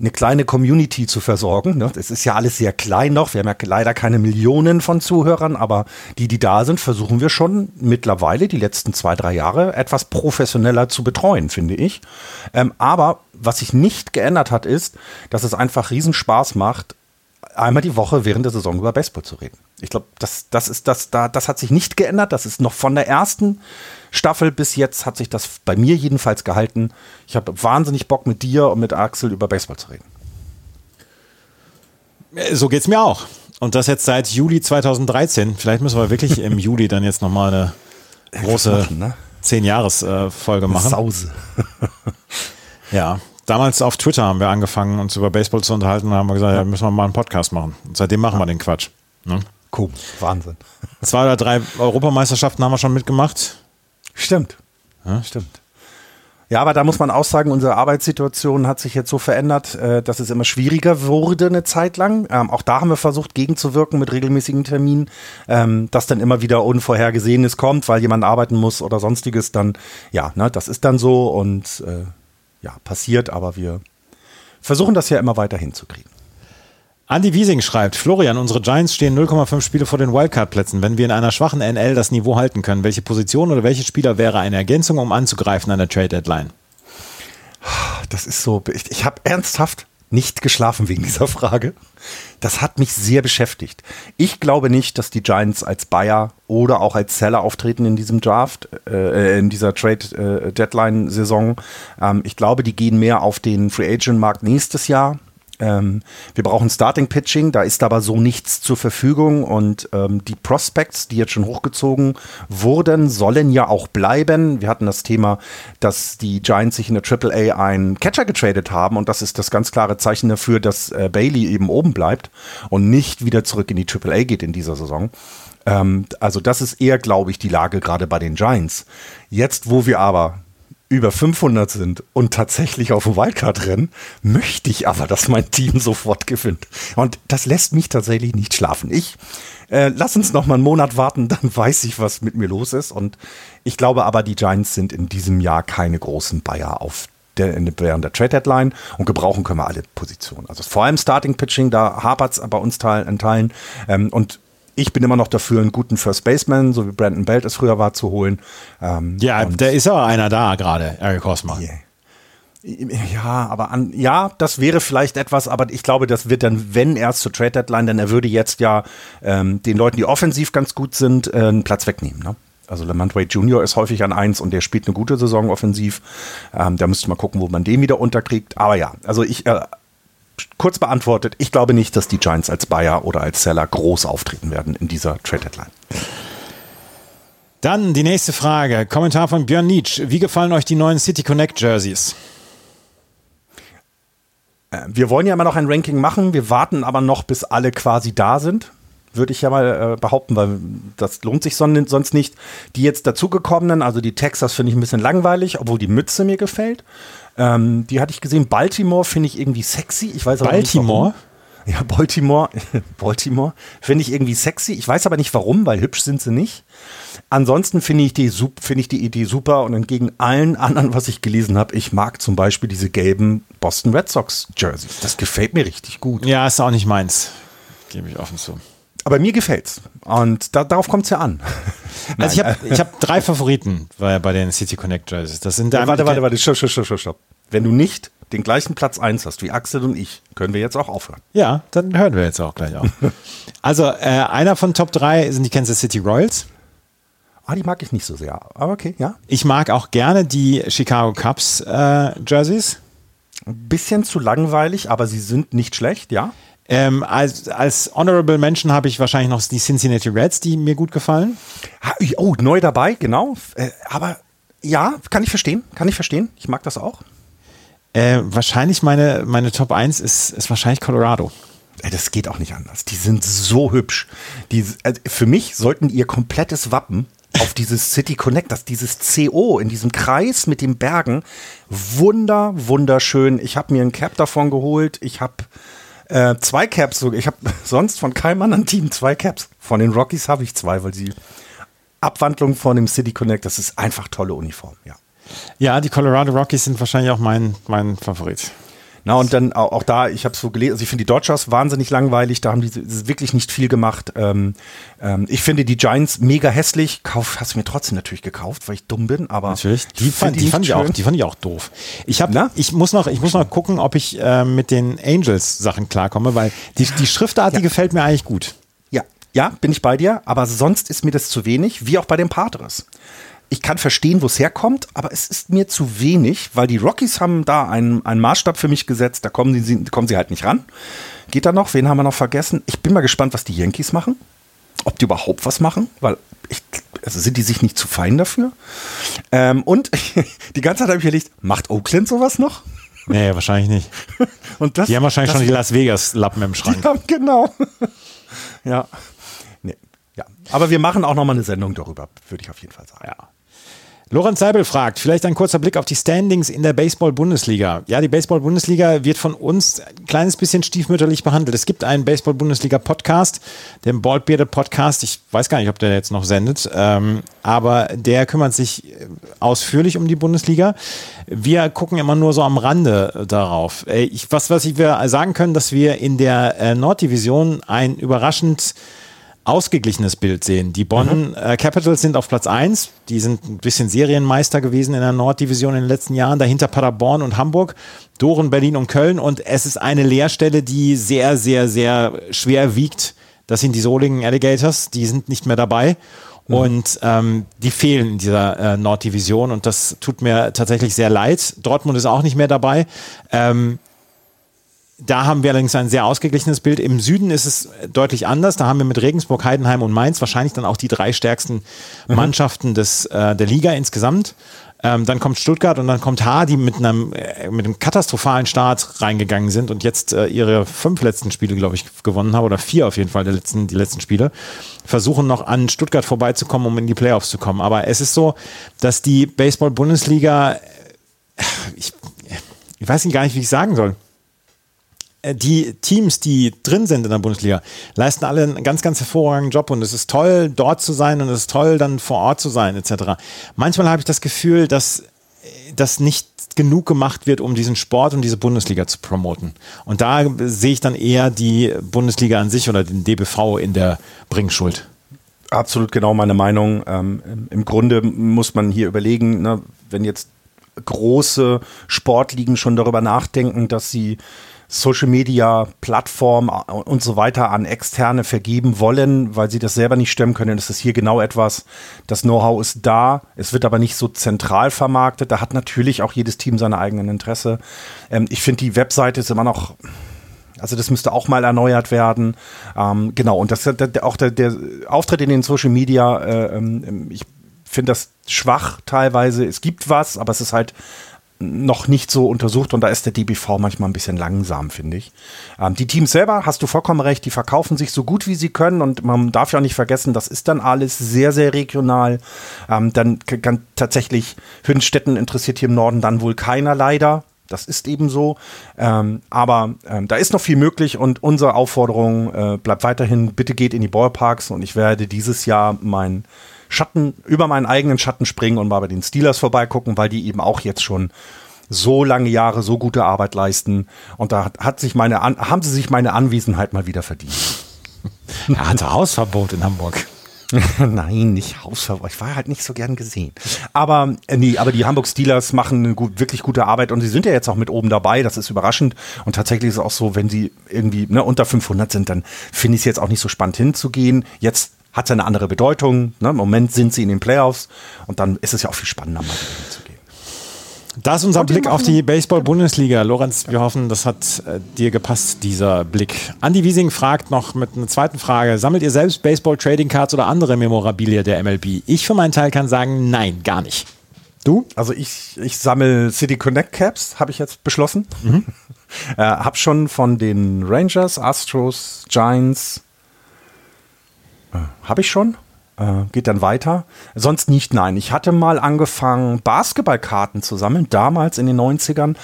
eine kleine Community zu versorgen. Ne? Das ist ja alles sehr klein noch. Wir haben ja leider keine Millionen von Zuhörern, aber die, die da sind, versuchen wir schon mittlerweile die letzten zwei, drei Jahre etwas professioneller zu betreuen, finde ich. Ähm, aber was sich nicht geändert hat, ist, dass es einfach Riesenspaß macht, einmal die Woche während der Saison über Baseball zu reden. Ich glaube, das, das ist das, da, das hat sich nicht geändert. Das ist noch von der ersten Staffel bis jetzt hat sich das bei mir jedenfalls gehalten. Ich habe wahnsinnig Bock mit dir und mit Axel über Baseball zu reden. Äh, so geht es mir auch. Und das jetzt seit Juli 2013. Vielleicht müssen wir wirklich im *laughs* Juli dann jetzt nochmal eine große ne? 10-Jahres-Folge machen. Sause. *laughs* ja, damals auf Twitter haben wir angefangen, uns über Baseball zu unterhalten und haben gesagt, ja, müssen wir mal einen Podcast machen. Und seitdem machen wir den Quatsch. Ne? Cool. Wahnsinn. *laughs* Zwei oder drei Europameisterschaften haben wir schon mitgemacht. Stimmt. Ja? Stimmt. Ja, aber da muss man auch sagen, unsere Arbeitssituation hat sich jetzt so verändert, äh, dass es immer schwieriger wurde eine Zeit lang. Ähm, auch da haben wir versucht, gegenzuwirken mit regelmäßigen Terminen, ähm, dass dann immer wieder Unvorhergesehenes kommt, weil jemand arbeiten muss oder sonstiges. Dann, ja, ne, das ist dann so und äh, ja, passiert, aber wir versuchen das ja immer weiter hinzukriegen. Andy Wiesing schreibt, Florian, unsere Giants stehen 0,5 Spiele vor den Wildcard-Plätzen. Wenn wir in einer schwachen NL das Niveau halten können, welche Position oder welche Spieler wäre eine Ergänzung, um anzugreifen an der Trade-Deadline? Das ist so, ich, ich habe ernsthaft nicht geschlafen wegen dieser Frage. Das hat mich sehr beschäftigt. Ich glaube nicht, dass die Giants als Buyer oder auch als Seller auftreten in diesem Draft, äh, in dieser Trade-Deadline-Saison. Äh, ähm, ich glaube, die gehen mehr auf den Free-Agent-Markt nächstes Jahr. Ähm, wir brauchen Starting Pitching, da ist aber so nichts zur Verfügung und ähm, die Prospects, die jetzt schon hochgezogen wurden, sollen ja auch bleiben. Wir hatten das Thema, dass die Giants sich in der AAA einen Catcher getradet haben und das ist das ganz klare Zeichen dafür, dass äh, Bailey eben oben bleibt und nicht wieder zurück in die AAA geht in dieser Saison. Ähm, also das ist eher, glaube ich, die Lage gerade bei den Giants. Jetzt, wo wir aber über 500 sind und tatsächlich auf dem Wildcard rennen, möchte ich aber, dass mein Team sofort gewinnt. Und das lässt mich tatsächlich nicht schlafen. Ich äh, lass uns noch mal einen Monat warten, *laughs* dann weiß ich, was mit mir los ist. Und ich glaube aber, die Giants sind in diesem Jahr keine großen Bayer auf der, während der Trade Deadline und gebrauchen können wir alle Positionen. Also vor allem Starting Pitching, da hapert es bei uns in Teilen. Ähm, und ich bin immer noch dafür, einen guten First Baseman, so wie Brandon Belt es früher war, zu holen. Ähm, ja, der ist aber einer da gerade, Eric Hosmer. Yeah. Ja, aber an, ja, das wäre vielleicht etwas, aber ich glaube, das wird dann, wenn erst zur Trade Deadline, denn er würde jetzt ja ähm, den Leuten, die offensiv ganz gut sind, äh, einen Platz wegnehmen. Ne? Also Lamont Wade Jr. ist häufig an eins und der spielt eine gute Saison offensiv. Ähm, da müsste man gucken, wo man den wieder unterkriegt. Aber ja, also ich äh, kurz beantwortet, ich glaube nicht, dass die Giants als Buyer oder als Seller groß auftreten werden in dieser Trade Deadline. Dann die nächste Frage. Kommentar von Björn Nietzsch. Wie gefallen euch die neuen City Connect Jerseys? Äh, wir wollen ja immer noch ein Ranking machen. Wir warten aber noch, bis alle quasi da sind. Würde ich ja mal äh, behaupten, weil das lohnt sich sonst nicht. Die jetzt dazugekommenen, also die Texas finde ich ein bisschen langweilig, obwohl die Mütze mir gefällt. Ähm, die hatte ich gesehen. Baltimore finde ich irgendwie sexy. Ich weiß aber Baltimore? Nicht, ja, Baltimore, *laughs* Baltimore finde ich irgendwie sexy. Ich weiß aber nicht warum, weil hübsch sind sie nicht. Ansonsten finde ich, die, find ich die Idee super und entgegen allen anderen, was ich gelesen habe, ich mag zum Beispiel diese gelben Boston Red Sox Jerseys. Das gefällt mir richtig gut. Ja, ist auch nicht meins. Gebe ich offen zu. Aber mir gefällt's. Und da, darauf kommt es ja an. *laughs* Also ich habe ich hab drei Favoriten bei, bei den City Connect Jerseys. Das sind ja, warte, warte, warte, stopp, stopp, stopp, stopp. Wenn du nicht den gleichen Platz 1 hast wie Axel und ich, können wir jetzt auch aufhören. Ja, dann hören wir jetzt auch gleich auf. *laughs* also äh, einer von Top 3 sind die Kansas City Royals. Ah, die mag ich nicht so sehr. Aber okay, ja. Ich mag auch gerne die Chicago Cubs äh, Jerseys. Ein bisschen zu langweilig, aber sie sind nicht schlecht, ja. Ähm, als, als Honorable Mention habe ich wahrscheinlich noch die Cincinnati Reds, die mir gut gefallen. Oh, neu dabei, genau. Äh, aber ja, kann ich verstehen, kann ich verstehen. Ich mag das auch. Äh, wahrscheinlich meine, meine Top 1 ist, ist wahrscheinlich Colorado. Das geht auch nicht anders. Die sind so hübsch. Die, also für mich sollten ihr komplettes Wappen auf dieses City Connect, das dieses CO in diesem Kreis mit den Bergen, wunder, wunderschön. Ich habe mir ein Cap davon geholt. Ich habe äh, zwei Caps sogar. Ich habe *laughs* sonst von keinem anderen Team zwei Caps. Von den Rockies habe ich zwei, weil sie Abwandlung von dem City Connect, das ist einfach tolle Uniform, ja. Ja, die Colorado Rockies sind wahrscheinlich auch mein, mein Favorit. Na, und dann auch, auch da, ich habe so gelesen, also ich finde die Dodgers wahnsinnig langweilig, da haben die wirklich nicht viel gemacht. Ähm, ähm, ich finde die Giants mega hässlich. Kauf, hast du mir trotzdem natürlich gekauft, weil ich dumm bin, aber. Natürlich. Die, fand, die, fand ich auch, die fand ich auch doof. Ich, hab, ich, muss noch, ich muss noch gucken, ob ich äh, mit den Angels-Sachen klarkomme, weil die, die Schriftart, ja. die gefällt mir eigentlich gut. Ja, ja, bin ich bei dir, aber sonst ist mir das zu wenig, wie auch bei den Padres ich kann verstehen, wo es herkommt, aber es ist mir zu wenig, weil die Rockies haben da einen, einen Maßstab für mich gesetzt, da kommen sie, kommen sie halt nicht ran. Geht da noch? Wen haben wir noch vergessen? Ich bin mal gespannt, was die Yankees machen. Ob die überhaupt was machen, weil ich, also sind die sich nicht zu fein dafür? Ähm, und *laughs* die ganze Zeit habe ich überlegt, macht Oakland sowas noch? Nee, wahrscheinlich nicht. *laughs* Und das, die haben wahrscheinlich schon die Las Vegas-Lappen im Schrank. Ja, genau. *laughs* ja. Nee, ja. Aber wir machen auch noch mal eine Sendung darüber, würde ich auf jeden Fall sagen. Ja. Lorenz Seibel fragt, vielleicht ein kurzer Blick auf die Standings in der Baseball-Bundesliga. Ja, die Baseball-Bundesliga wird von uns ein kleines bisschen stiefmütterlich behandelt. Es gibt einen Baseball-Bundesliga-Podcast, den Baldbearded Podcast. Ich weiß gar nicht, ob der jetzt noch sendet, ähm, aber der kümmert sich äh, ausführlich um die Bundesliga. Wir gucken immer nur so am Rande darauf. Äh, ich, was, was wir sagen können, dass wir in der äh, Norddivision ein überraschend ausgeglichenes Bild sehen. Die Bonn mhm. äh, Capitals sind auf Platz 1. Die sind ein bisschen Serienmeister gewesen in der Norddivision in den letzten Jahren. Dahinter Paderborn und Hamburg, Doren, Berlin und Köln. Und es ist eine Leerstelle, die sehr, sehr, sehr schwer wiegt. Das sind die Solingen Alligators. Die sind nicht mehr dabei. Mhm. Und ähm, die fehlen in dieser äh, Norddivision. Und das tut mir tatsächlich sehr leid. Dortmund ist auch nicht mehr dabei. Ähm, da haben wir allerdings ein sehr ausgeglichenes Bild. Im Süden ist es deutlich anders. Da haben wir mit Regensburg, Heidenheim und Mainz wahrscheinlich dann auch die drei stärksten mhm. Mannschaften des, äh, der Liga insgesamt. Ähm, dann kommt Stuttgart und dann kommt Haar, die mit einem, äh, mit einem katastrophalen Start reingegangen sind und jetzt äh, ihre fünf letzten Spiele, glaube ich, gewonnen haben oder vier auf jeden Fall, der letzten, die letzten Spiele. Versuchen noch an Stuttgart vorbeizukommen, um in die Playoffs zu kommen. Aber es ist so, dass die Baseball-Bundesliga, äh, ich, ich weiß nicht gar nicht, wie ich sagen soll die Teams, die drin sind in der Bundesliga, leisten alle einen ganz, ganz hervorragenden Job und es ist toll, dort zu sein und es ist toll, dann vor Ort zu sein, etc. Manchmal habe ich das Gefühl, dass das nicht genug gemacht wird, um diesen Sport und diese Bundesliga zu promoten. Und da sehe ich dann eher die Bundesliga an sich oder den DBV in der Bringschuld. Absolut genau meine Meinung. Ähm, Im Grunde muss man hier überlegen, ne, wenn jetzt große Sportligen schon darüber nachdenken, dass sie Social Media Plattform und so weiter an Externe vergeben wollen, weil sie das selber nicht stemmen können. Das ist hier genau etwas. Das Know-how ist da. Es wird aber nicht so zentral vermarktet. Da hat natürlich auch jedes Team seine eigenen Interesse. Ähm, ich finde, die Webseite ist immer noch also das müsste auch mal erneuert werden. Ähm, genau, und das auch der, der, Auftritt in den Social Media, äh, ähm, ich finde das schwach teilweise. Es gibt was, aber es ist halt noch nicht so untersucht und da ist der DBV manchmal ein bisschen langsam, finde ich. Ähm, die Teams selber, hast du vollkommen recht, die verkaufen sich so gut wie sie können und man darf ja auch nicht vergessen, das ist dann alles sehr, sehr regional. Ähm, dann kann tatsächlich Hünstetten interessiert hier im Norden dann wohl keiner leider. Das ist eben so. Ähm, aber ähm, da ist noch viel möglich und unsere Aufforderung äh, bleibt weiterhin, bitte geht in die Ballparks und ich werde dieses Jahr mein Schatten, über meinen eigenen Schatten springen und mal bei den Steelers vorbeigucken, weil die eben auch jetzt schon so lange Jahre so gute Arbeit leisten. Und da hat sich meine, haben sie sich meine Anwesenheit mal wieder verdient. *laughs* Er hatte Hausverbot in Hamburg. *laughs* Nein, nicht Hausverbot. Ich war halt nicht so gern gesehen. Aber äh, nee, aber die Hamburg Steelers machen eine gut, wirklich gute Arbeit und sie sind ja jetzt auch mit oben dabei. Das ist überraschend. Und tatsächlich ist es auch so, wenn sie irgendwie ne, unter 500 sind, dann finde ich es jetzt auch nicht so spannend hinzugehen. Jetzt hat es eine andere Bedeutung. Ne? Im Moment sind sie in den Playoffs und dann ist es ja auch viel spannender, mal hinzugehen. Das ist unser Blick auf die Baseball-Bundesliga. Lorenz, wir hoffen, das hat äh, dir gepasst, dieser Blick. Andi Wiesing fragt noch mit einer zweiten Frage: Sammelt ihr selbst Baseball-Trading-Cards oder andere Memorabilia der MLB? Ich für meinen Teil kann sagen, nein, gar nicht. Du? Also ich, ich sammle City Connect Caps, habe ich jetzt beschlossen. Mhm. *laughs* äh, hab schon von den Rangers, Astros, Giants, habe ich schon. Äh, geht dann weiter. Sonst nicht, nein. Ich hatte mal angefangen, Basketballkarten zu sammeln, damals in den 90ern.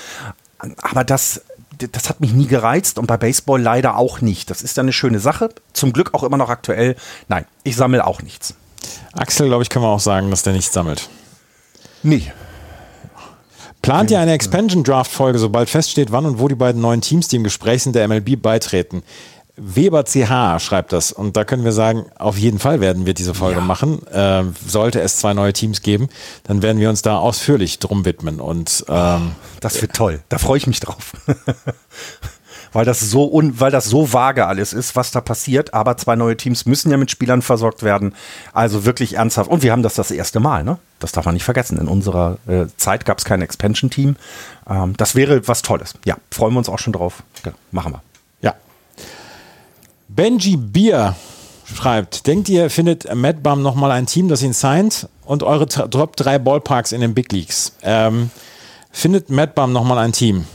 Aber das, das hat mich nie gereizt und bei Baseball leider auch nicht. Das ist eine schöne Sache. Zum Glück auch immer noch aktuell. Nein, ich sammle auch nichts. Axel, glaube ich, kann man auch sagen, dass der nichts sammelt. Nee. Plant ihr eine Expansion Draft Folge, sobald feststeht, wann und wo die beiden neuen Teams, die im Gespräch sind, der MLB beitreten? Weber CH schreibt das und da können wir sagen, auf jeden Fall werden wir diese Folge ja. machen. Äh, sollte es zwei neue Teams geben, dann werden wir uns da ausführlich drum widmen und ähm, das wird toll. Da freue ich mich drauf. *laughs* weil das so un, weil das so vage alles ist, was da passiert. Aber zwei neue Teams müssen ja mit Spielern versorgt werden. Also wirklich ernsthaft. Und wir haben das das erste Mal, ne? Das darf man nicht vergessen. In unserer äh, Zeit gab es kein Expansion-Team. Ähm, das wäre was Tolles. Ja, freuen wir uns auch schon drauf. Ja, machen wir. Benji Bier schreibt, denkt ihr, findet Matt Bum nochmal ein Team, das ihn signed und eure Top 3 Ballparks in den Big Leagues? Ähm, findet Matt Bum nochmal ein Team?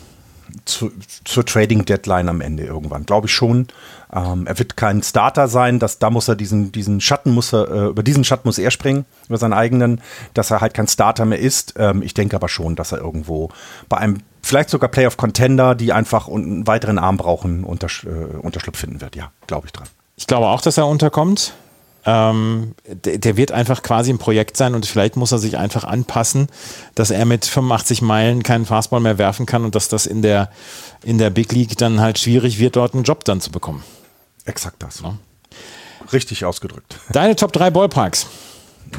Zu, zur Trading Deadline am Ende irgendwann, glaube ich schon. Ähm, er wird kein Starter sein, das, da muss er diesen, diesen Schatten muss er, äh, über diesen Schatten muss er springen, über seinen eigenen, dass er halt kein Starter mehr ist. Ähm, ich denke aber schon, dass er irgendwo bei einem vielleicht sogar Playoff Contender, die einfach einen weiteren Arm brauchen, unter, äh, Unterschlupf finden wird. Ja, glaube ich dran. Ich glaube auch, dass er unterkommt. Ähm, der, der, wird einfach quasi ein Projekt sein und vielleicht muss er sich einfach anpassen, dass er mit 85 Meilen keinen Fastball mehr werfen kann und dass das in der, in der Big League dann halt schwierig wird, dort einen Job dann zu bekommen. Exakt das. Ja. Richtig ausgedrückt. Deine Top 3 Ballparks.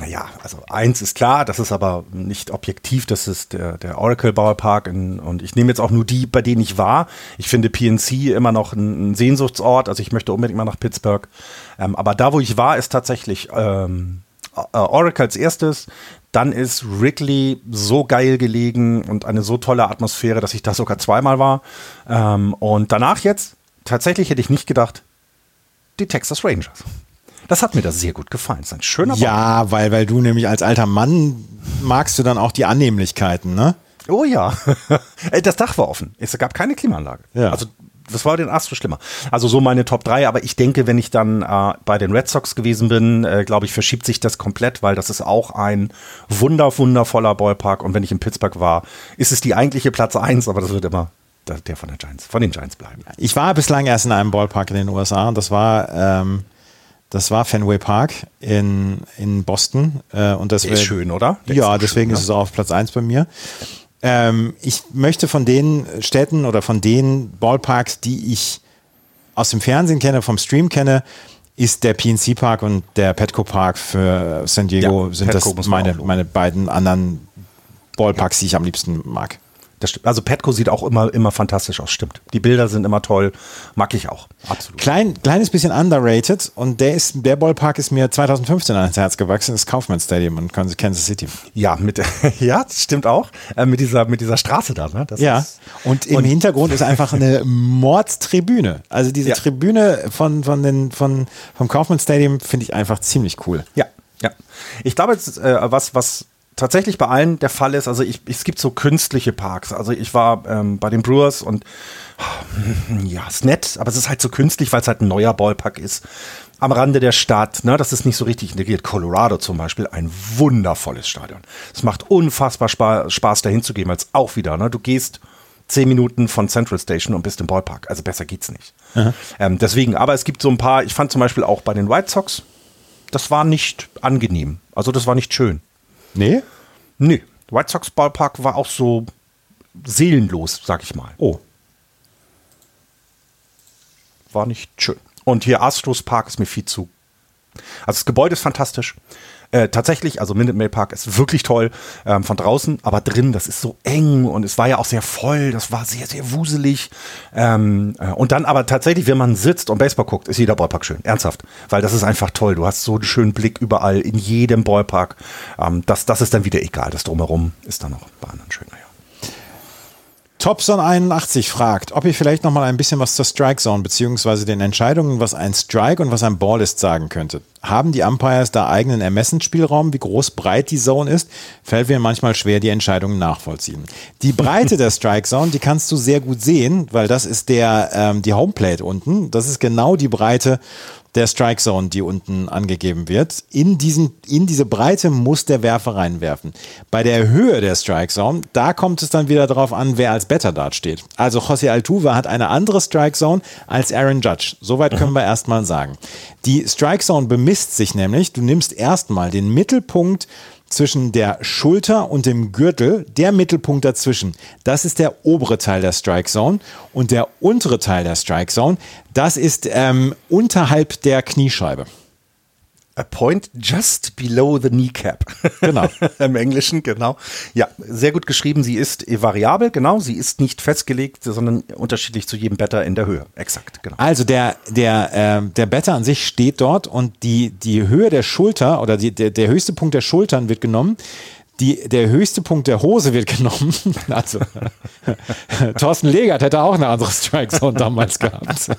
Naja, also eins ist klar, das ist aber nicht objektiv, das ist der, der Oracle Ballpark in, und ich nehme jetzt auch nur die, bei denen ich war. Ich finde PNC immer noch ein, ein Sehnsuchtsort, also ich möchte unbedingt mal nach Pittsburgh. Ähm, aber da, wo ich war, ist tatsächlich ähm, Oracle als erstes. Dann ist Wrigley so geil gelegen und eine so tolle Atmosphäre, dass ich da sogar zweimal war. Ähm, und danach jetzt, tatsächlich hätte ich nicht gedacht, die Texas Rangers. Das hat mir da sehr gut gefallen. Das ist ein schöner. Ja, weil, weil du nämlich als alter Mann magst du dann auch die Annehmlichkeiten, ne? Oh ja. *laughs* das Dach war offen. Es gab keine Klimaanlage. Ja. Also das war den Astro schlimmer. Also so meine Top 3, aber ich denke, wenn ich dann äh, bei den Red Sox gewesen bin, äh, glaube ich, verschiebt sich das komplett, weil das ist auch ein wunder, wundervoller Ballpark und wenn ich in Pittsburgh war, ist es die eigentliche Platz 1, aber das wird immer der von der Giants, von den Giants bleiben. Ich war bislang erst in einem Ballpark in den USA und das war ähm, das war Fenway Park in, in Boston. Äh, und das ist schön, oder? Der ja, ist deswegen schön, ist es auch auf Platz 1 bei mir. Ähm, ich möchte von den Städten oder von den Ballparks, die ich aus dem Fernsehen kenne, vom Stream kenne, ist der PNC Park und der Petco Park für San Diego, ja, sind Petco das meine, meine beiden anderen Ballparks, die ich am liebsten mag. Also Petco sieht auch immer, immer fantastisch aus, stimmt. Die Bilder sind immer toll, mag ich auch, absolut. Klein, kleines bisschen underrated und der ist, der Ballpark ist mir 2015 ans Herz gewachsen, das Kaufmann Stadium in Kansas City. Ja, mit, *laughs* ja, das stimmt auch, äh, mit dieser, mit dieser Straße da, ne? Das ja, ist, und im und Hintergrund ist einfach eine *laughs* Mordstribüne. Also diese ja. Tribüne von, von den, von, vom Kaufmann Stadium finde ich einfach ziemlich cool. Ja, ja. Ich glaube, jetzt, äh, was, was tatsächlich bei allen der Fall ist, also ich, es gibt so künstliche Parks. Also ich war ähm, bei den Brewers und *sighs* ja, ist nett, aber es ist halt so künstlich, weil es halt ein neuer Ballpark ist. Am Rande der Stadt, ne, das ist nicht so richtig integriert. Colorado zum Beispiel, ein wundervolles Stadion. Es macht unfassbar Spaß, Spaß dahin zu gehen, weil es auch wieder, ne, du gehst zehn Minuten von Central Station und bist im Ballpark. Also besser geht's nicht. Ähm, deswegen, aber es gibt so ein paar, ich fand zum Beispiel auch bei den White Sox, das war nicht angenehm. Also das war nicht schön. Nee? Nee. White Sox Ballpark war auch so seelenlos, sag ich mal. Oh. War nicht schön. Und hier Astros Park ist mir viel zu Also das Gebäude ist fantastisch. Äh, tatsächlich, also Minute Maid Park ist wirklich toll ähm, von draußen, aber drin, das ist so eng und es war ja auch sehr voll, das war sehr, sehr wuselig. Ähm, äh, und dann aber tatsächlich, wenn man sitzt und Baseball guckt, ist jeder Ballpark schön, ernsthaft, weil das ist einfach toll. Du hast so einen schönen Blick überall in jedem Ballpark. Ähm, das, das ist dann wieder egal, das drumherum ist dann noch bei anderen schöner. Ja. Topson81 fragt, ob ihr vielleicht noch mal ein bisschen was zur Strike Zone bzw. den Entscheidungen, was ein Strike und was ein Ball ist, sagen könntet. Haben die Umpires da eigenen Ermessensspielraum, wie groß breit die Zone ist? Fällt mir manchmal schwer, die Entscheidungen nachvollziehen. Die Breite der Strike Zone, die kannst du sehr gut sehen, weil das ist der ähm, die Homeplate unten. Das ist genau die Breite der Strike Zone, die unten angegeben wird. In, diesen, in diese Breite muss der Werfer reinwerfen. Bei der Höhe der Strike Zone, da kommt es dann wieder darauf an, wer als Better Dart steht. Also José Altuve hat eine andere Strike Zone als Aaron Judge. Soweit können wir erstmal sagen. Die Strike Zone bemisst sich nämlich, du nimmst erstmal den Mittelpunkt zwischen der Schulter und dem Gürtel, der Mittelpunkt dazwischen, das ist der obere Teil der Strike Zone und der untere Teil der Strike Zone, das ist ähm, unterhalb der Kniescheibe. A point just below the kneecap. *laughs* Genau. Im Englischen, genau. Ja, sehr gut geschrieben. Sie ist variabel, genau. Sie ist nicht festgelegt, sondern unterschiedlich zu jedem Better in der Höhe. Exakt, genau. Also der, der, äh, der Better an sich steht dort und die, die Höhe der Schulter oder die, der, der höchste Punkt der Schultern wird genommen. Die, der höchste Punkt der Hose wird genommen. *laughs* Also, *laughs* Thorsten Legert hätte auch eine andere Strike Zone damals gehabt.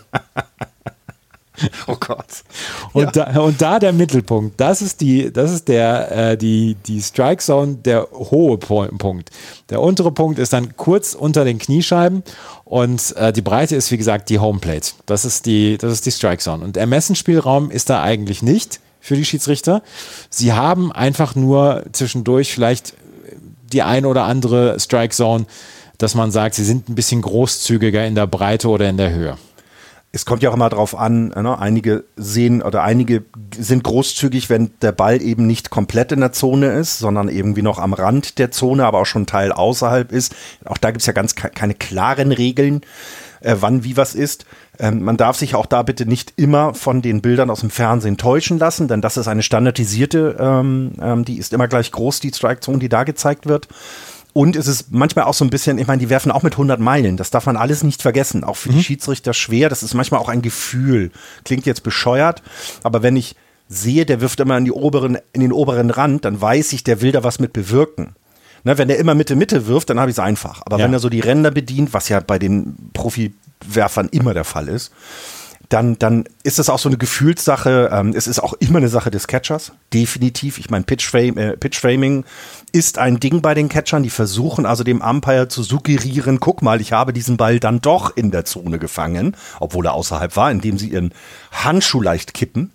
*laughs* Oh Gott. Und, ja. da, und da der Mittelpunkt, das ist die, das ist der, äh, die, die Strike Zone, der hohe Punkt. Der untere Punkt ist dann kurz unter den Kniescheiben und äh, die Breite ist, wie gesagt, die Homeplate. Das ist die, das ist die Strike Zone. Und Ermessensspielraum ist da eigentlich nicht für die Schiedsrichter. Sie haben einfach nur zwischendurch vielleicht die ein oder andere Strike Zone, dass man sagt, sie sind ein bisschen großzügiger in der Breite oder in der Höhe es kommt ja auch immer darauf an, ne? einige sehen oder einige sind großzügig, wenn der Ball eben nicht komplett in der Zone ist, sondern irgendwie noch am Rand der Zone, aber auch schon Teil außerhalb ist. Auch da gibt es ja ganz keine klaren Regeln, äh, wann wie was ist. Ähm, man darf sich auch da bitte nicht immer von den Bildern aus dem Fernsehen täuschen lassen, denn das ist eine standardisierte, ähm, ähm, die ist immer gleich groß, die Strike Zone, die da gezeigt wird. Und es ist manchmal auch so ein bisschen, ich meine, die werfen auch mit 100 Meilen. Das darf man alles nicht vergessen. Auch für mhm. die Schiedsrichter schwer. Das ist manchmal auch ein Gefühl. Klingt jetzt bescheuert, aber wenn ich sehe, der wirft immer in, die oberen, in den oberen Rand, dann weiß ich, der will da was mit bewirken. Ne, wenn er immer Mitte Mitte wirft, dann habe ich es einfach. Aber ja. wenn er so die Ränder bedient, was ja bei den Profiwerfern immer der Fall ist, dann, dann ist das auch so eine Gefühlssache. Ähm, es ist auch immer eine Sache des Catchers, definitiv. Ich meine, Pitchframe, äh, Pitchframing ist ein Ding bei den Catchern. Die versuchen also dem Umpire zu suggerieren, guck mal, ich habe diesen Ball dann doch in der Zone gefangen, obwohl er außerhalb war, indem sie ihren Handschuh leicht kippen.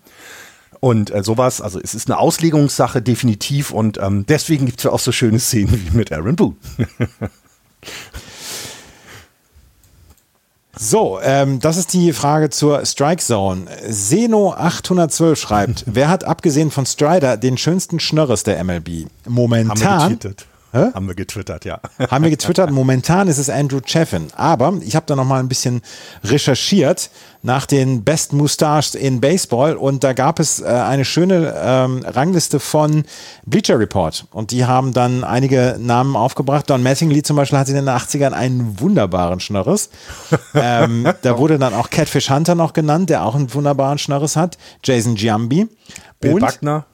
Und äh, sowas, also es ist eine Auslegungssache, definitiv. Und ähm, deswegen gibt es ja auch so schöne Szenen wie mit Aaron Boone. *laughs* So, ähm, das ist die Frage zur Strike Zone. Seno812 schreibt, *laughs* wer hat abgesehen von Strider den schönsten Schnörres der MLB? Momentan. Hä? Haben wir getwittert, ja. Haben wir getwittert. Momentan ist es Andrew Chaffin. Aber ich habe da noch mal ein bisschen recherchiert nach den Best Moustaches in Baseball und da gab es äh, eine schöne ähm, Rangliste von Bleacher Report und die haben dann einige Namen aufgebracht. Don Mattingly zum Beispiel hatte in den 80ern einen wunderbaren Schnörres. ähm, da *laughs* wurde dann auch Catfish Hunter noch genannt, der auch einen wunderbaren Schnörres hat. Jason Giambi. Bill und Buckner.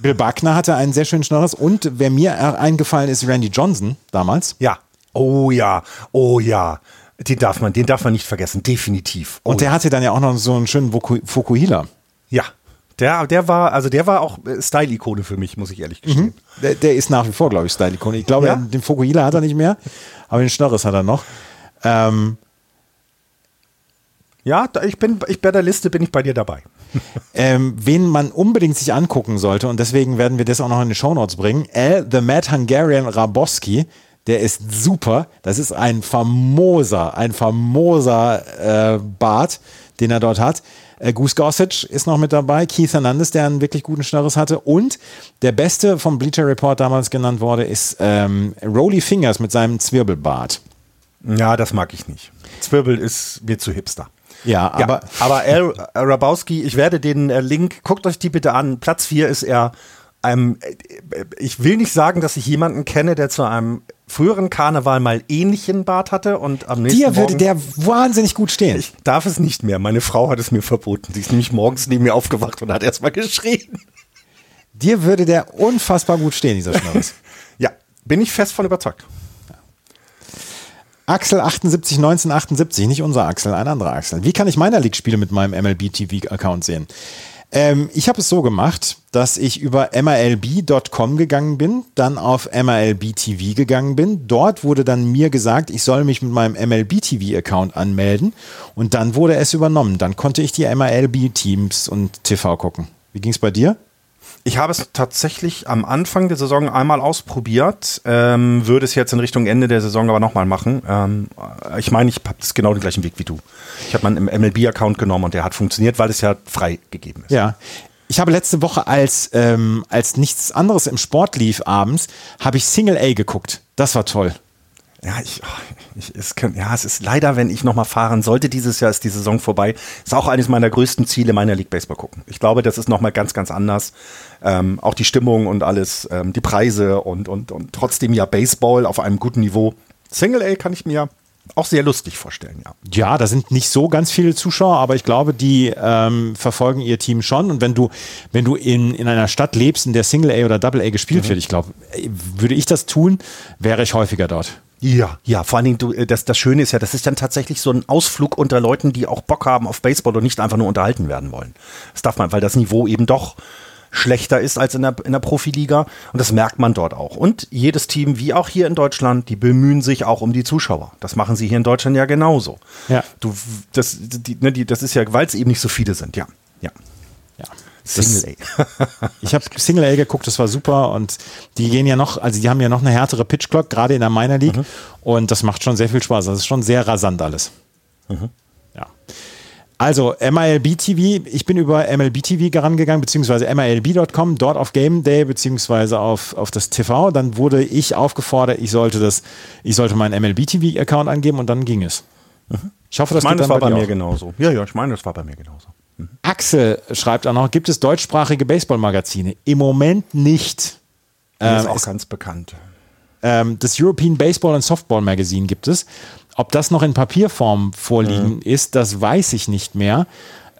Bill Buckner hatte einen sehr schönen Schnorres und wer mir eingefallen ist, Randy Johnson damals. Ja. Oh ja, oh ja. Den darf man, den darf man nicht vergessen, definitiv. Oh und der ja. hatte dann ja auch noch so einen schönen Fukuhila. Ja, der, der war, also der war auch äh, Style-Ikone für mich, muss ich ehrlich gestehen. Mhm. Der, der, ist nach wie vor, glaube ich, Style-Ikone. Ich glaube, ja? den Fukuhila hat er nicht mehr, aber den Schnorres hat er noch. Ähm, ja, ich bin, ich bei der Liste bin ich bei dir dabei. *laughs* ähm, wen man unbedingt sich angucken sollte, und deswegen werden wir das auch noch in die Shownotes bringen, Al, The Mad Hungarian Raboski, der ist super. Das ist ein famoser, ein famoser äh, Bart, den er dort hat. Äh, Goose Gossage ist noch mit dabei, Keith Hernandez, der einen wirklich guten Schnörres hatte. Und der beste vom Bleacher Report damals genannt wurde, ist ähm, Rolly Fingers mit seinem Zwirbelbart. Ja, das mag ich nicht. Zwirbel ist mir zu hipster. Ja, aber, ja, aber Al Rabowski, ich werde den äh, Link, guckt euch die bitte an. Platz 4 ist er. Ähm, ich will nicht sagen, dass ich jemanden kenne, der zu einem früheren Karneval mal ähnlichen Bart hatte und am nächsten Dir würde Morgen, der wahnsinnig gut stehen. Ich darf es nicht mehr. Meine Frau hat es mir verboten. Sie ist nämlich morgens neben mir aufgewacht und hat erstmal geschrien. Dir würde der unfassbar gut stehen, dieser Schnauz. *laughs* ja, bin ich fest von überzeugt. Axel 78 1978, nicht unser Axel, ein anderer Axel. Wie kann ich meiner League-Spiele mit meinem MLB TV-Account sehen? Ähm, ich habe es so gemacht, dass ich über MLB.com gegangen bin, dann auf MLB TV gegangen bin. Dort wurde dann mir gesagt, ich soll mich mit meinem MLB TV-Account anmelden und dann wurde es übernommen. Dann konnte ich die MLB Teams und TV gucken. Wie ging es bei dir? Ich habe es tatsächlich am Anfang der Saison einmal ausprobiert, ähm, würde es jetzt in Richtung Ende der Saison aber nochmal machen. Ähm, ich meine, ich habe genau den gleichen Weg wie du. Ich habe meinen MLB-Account genommen und der hat funktioniert, weil es ja frei gegeben ist. Ja. Ich habe letzte Woche, als, ähm, als nichts anderes im Sport lief abends, habe ich Single A geguckt. Das war toll. Ja, ich, ich, es kann, ja, es ist leider, wenn ich nochmal fahren sollte, dieses Jahr ist die Saison vorbei. Ist auch eines meiner größten Ziele, meiner League Baseball gucken. Ich glaube, das ist nochmal ganz, ganz anders. Ähm, auch die Stimmung und alles, ähm, die Preise und, und, und trotzdem ja Baseball auf einem guten Niveau. Single A kann ich mir auch sehr lustig vorstellen, ja. Ja, da sind nicht so ganz viele Zuschauer, aber ich glaube, die ähm, verfolgen ihr Team schon. Und wenn du, wenn du in, in einer Stadt lebst, in der Single A oder Double A gespielt mhm. wird, ich glaube, würde ich das tun, wäre ich häufiger dort. Ja, ja, vor allen Dingen, du, äh, das, das Schöne ist ja, das ist dann tatsächlich so ein Ausflug unter Leuten, die auch Bock haben auf Baseball und nicht einfach nur unterhalten werden wollen. Das darf man, weil das Niveau eben doch schlechter ist als in der, in der Profiliga und das merkt man dort auch. Und jedes Team, wie auch hier in Deutschland, die bemühen sich auch um die Zuschauer. Das machen sie hier in Deutschland ja genauso. Ja. Du, das, die, ne, die, das ist ja, weil es eben nicht so viele sind, ja. Ja. Single A. *laughs* ich habe Single A geguckt, das war super und die gehen ja noch, also die haben ja noch eine härtere Pitch Clock, gerade in der Minor League mhm. und das macht schon sehr viel Spaß. Das ist schon sehr rasant alles. Mhm. Ja. Also MLB TV, ich bin über MLB TV rangegangen, beziehungsweise MLB.com, dort auf Game Day, beziehungsweise auf, auf das TV. Dann wurde ich aufgefordert, ich sollte das, ich sollte meinen MLB TV-Account angeben und dann ging es. Mhm. Ich hoffe, das, ich meine, das war bei, bei mir auch. genauso. Ja, ja, ich meine, das war bei mir genauso. Axel schreibt auch noch, gibt es deutschsprachige Baseballmagazine? Im Moment nicht. Das ist ähm, auch ganz bekannt. Ähm, das European Baseball and Softball Magazine gibt es. Ob das noch in Papierform vorliegen mhm. ist, das weiß ich nicht mehr.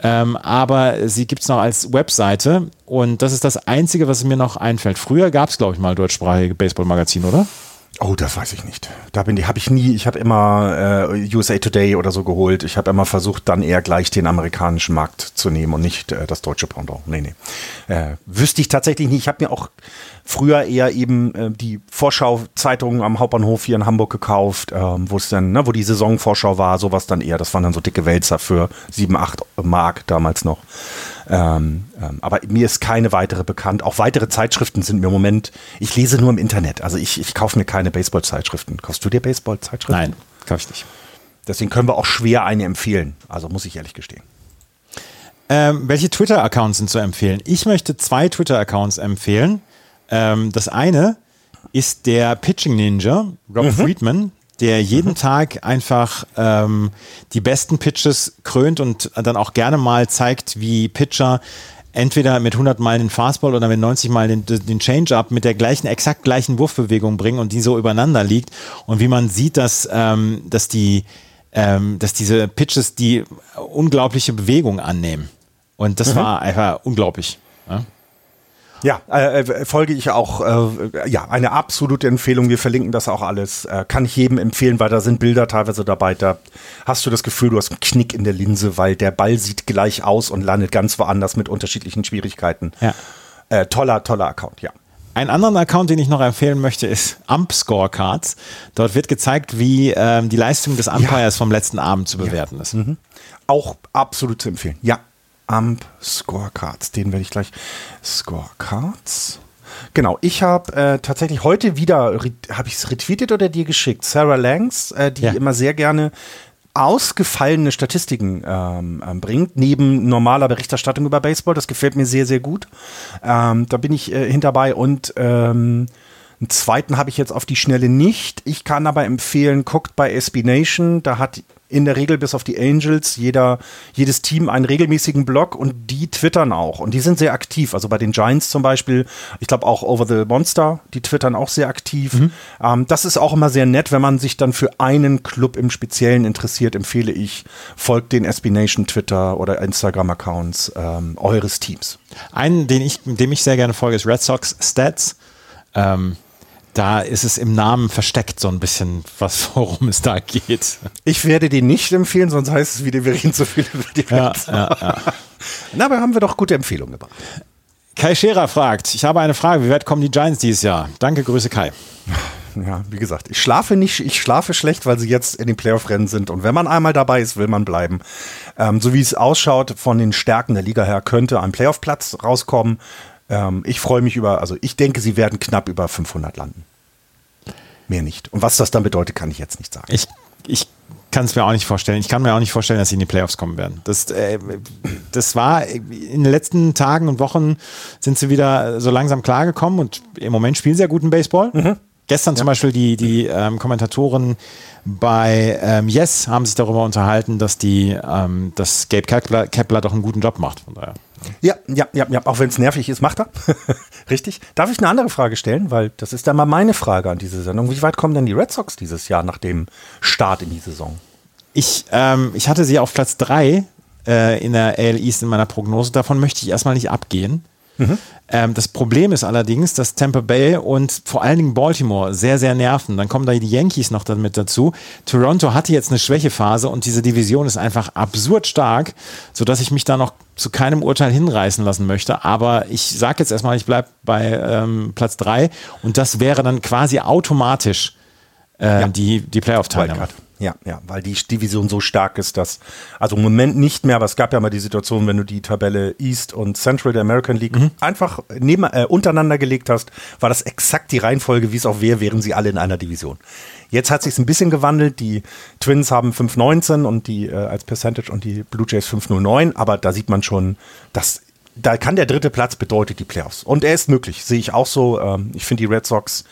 Ähm, aber sie gibt es noch als Webseite und das ist das Einzige, was mir noch einfällt. Früher gab es, glaube ich, mal deutschsprachige Baseball-Magazine, oder? Oh, das weiß ich nicht. Da bin die, habe ich nie, ich habe immer äh, USA Today oder so geholt. Ich habe immer versucht, dann eher gleich den amerikanischen Markt zu nehmen und nicht äh, das deutsche Pendant. Nee, nee. Äh, wüsste ich tatsächlich nicht. Ich habe mir auch früher eher eben äh, die Vorschau-Zeitungen am Hauptbahnhof hier in Hamburg gekauft, ähm, wo es dann, ne, wo die Saisonvorschau war, sowas dann eher. Das waren dann so dicke Wälzer für sieben, acht Mark damals noch. Ähm, ähm, aber mir ist keine weitere bekannt. Auch weitere Zeitschriften sind mir im Moment, ich lese nur im Internet. Also ich, ich kaufe mir keine Baseball-Zeitschriften. Kaufst du dir Baseball-Zeitschriften? Nein, kaufe ich nicht. Deswegen können wir auch schwer eine empfehlen. Also muss ich ehrlich gestehen. Ähm, welche Twitter-Accounts sind zu empfehlen? Ich möchte zwei Twitter-Accounts empfehlen. Ähm, das eine ist der Pitching Ninja, Rob mhm. Friedman der jeden mhm. Tag einfach ähm, die besten Pitches krönt und dann auch gerne mal zeigt, wie Pitcher entweder mit 100 Meilen den Fastball oder mit 90 Meilen den, den Change-Up mit der gleichen, exakt gleichen Wurfbewegung bringen und die so übereinander liegt und wie man sieht, dass, ähm, dass die ähm, dass diese Pitches die unglaubliche Bewegung annehmen. Und das mhm. war einfach unglaublich. Ja? Ja, äh, äh, folge ich auch. Äh, ja, eine absolute Empfehlung. Wir verlinken das auch alles. Äh, kann ich jedem empfehlen, weil da sind Bilder teilweise dabei. Da hast du das Gefühl, du hast einen Knick in der Linse, weil der Ball sieht gleich aus und landet ganz woanders mit unterschiedlichen Schwierigkeiten. Ja. Äh, toller, toller Account, ja. Einen anderen Account, den ich noch empfehlen möchte, ist Ump Scorecards. Dort wird gezeigt, wie ähm, die Leistung des Umpires ja. vom letzten Abend zu bewerten ja. ist. Mhm. Auch absolut zu empfehlen. Ja, Amp Scorecards. Den werde ich gleich. Scorecards. Genau, ich habe äh, tatsächlich heute wieder, habe ich es retweetet oder dir geschickt? Sarah Langs, äh, die ja. immer sehr gerne ausgefallene Statistiken ähm, ähm, bringt, neben normaler Berichterstattung über Baseball. Das gefällt mir sehr, sehr gut. Ähm, da bin ich äh, hinterbei und ähm, einen zweiten habe ich jetzt auf die Schnelle nicht. Ich kann aber empfehlen, guckt bei SB Nation. Da hat in der Regel bis auf die Angels jeder, jedes Team einen regelmäßigen Blog und die twittern auch und die sind sehr aktiv. Also bei den Giants zum Beispiel, ich glaube auch Over the Monster, die twittern auch sehr aktiv. Mhm. Ähm, das ist auch immer sehr nett, wenn man sich dann für einen Club im Speziellen interessiert, empfehle ich, folgt den SB Nation Twitter oder Instagram-Accounts ähm, eures Teams. Einen, den ich, dem ich sehr gerne folge, ist Red Sox Stats. Ähm, da ist es im Namen versteckt so ein bisschen, was *laughs* worum es da geht. Ich werde den nicht empfehlen, sonst heißt es wieder, wir reden zu viel über die ja, ja, ja. Na, aber haben wir doch gute Empfehlungen gebracht. Kai Scherer fragt, ich habe eine Frage, wie weit kommen die Giants dieses Jahr? Danke, Grüße Kai. Ja, wie gesagt, ich schlafe nicht, ich schlafe schlecht, weil sie jetzt in den Playoff-Rennen sind. Und wenn man einmal dabei ist, will man bleiben. Ähm, so wie es ausschaut, von den Stärken der Liga her, könnte ein Playoff-Platz rauskommen. Ähm, ich freue mich über, also ich denke, sie werden knapp über 500 landen. Mehr nicht. Und was das dann bedeutet, kann ich jetzt nicht sagen. Ich, ich kann es mir auch nicht vorstellen. Ich kann mir auch nicht vorstellen, dass sie in die Playoffs kommen werden. Das, äh, das war in den letzten Tagen und Wochen sind sie wieder so langsam klargekommen und im Moment spielen sie ja guten Baseball. Mhm. Gestern ja. zum Beispiel die, die ähm, Kommentatoren bei ähm, Yes haben sich darüber unterhalten, dass die, ähm, dass Gabe Kepler, Kepler doch einen guten Job macht. Von daher. Ja, ja, ja, ja. auch wenn es nervig ist, macht er. *laughs* Richtig. Darf ich eine andere Frage stellen? Weil das ist dann mal meine Frage an diese Sendung. Wie weit kommen denn die Red Sox dieses Jahr nach dem Start in die Saison? Ich, ähm, ich hatte sie auf Platz 3 äh, in der AL East in meiner Prognose. Davon möchte ich erstmal nicht abgehen. Mhm. Ähm, das Problem ist allerdings, dass Tampa Bay und vor allen Dingen Baltimore sehr, sehr nerven. Dann kommen da die Yankees noch damit dazu. Toronto hatte jetzt eine Schwächephase und diese Division ist einfach absurd stark, sodass ich mich da noch zu keinem Urteil hinreißen lassen möchte. Aber ich sage jetzt erstmal, ich bleibe bei ähm, Platz 3 und das wäre dann quasi automatisch äh, ja. die, die Playoff-Teilnahme. Ja, ja, weil die Division so stark ist, dass, also im Moment nicht mehr, aber es gab ja mal die Situation, wenn du die Tabelle East und Central der American League mhm. einfach neben, äh, untereinander gelegt hast, war das exakt die Reihenfolge, wie es auch wäre, wären sie alle in einer Division. Jetzt hat sich ein bisschen gewandelt. Die Twins haben 5,19 und die äh, als Percentage und die Blue Jays 5,09, aber da sieht man schon, dass da kann der dritte Platz bedeutet die Playoffs. Und er ist möglich, sehe ich auch so. Ähm, ich finde die Red Sox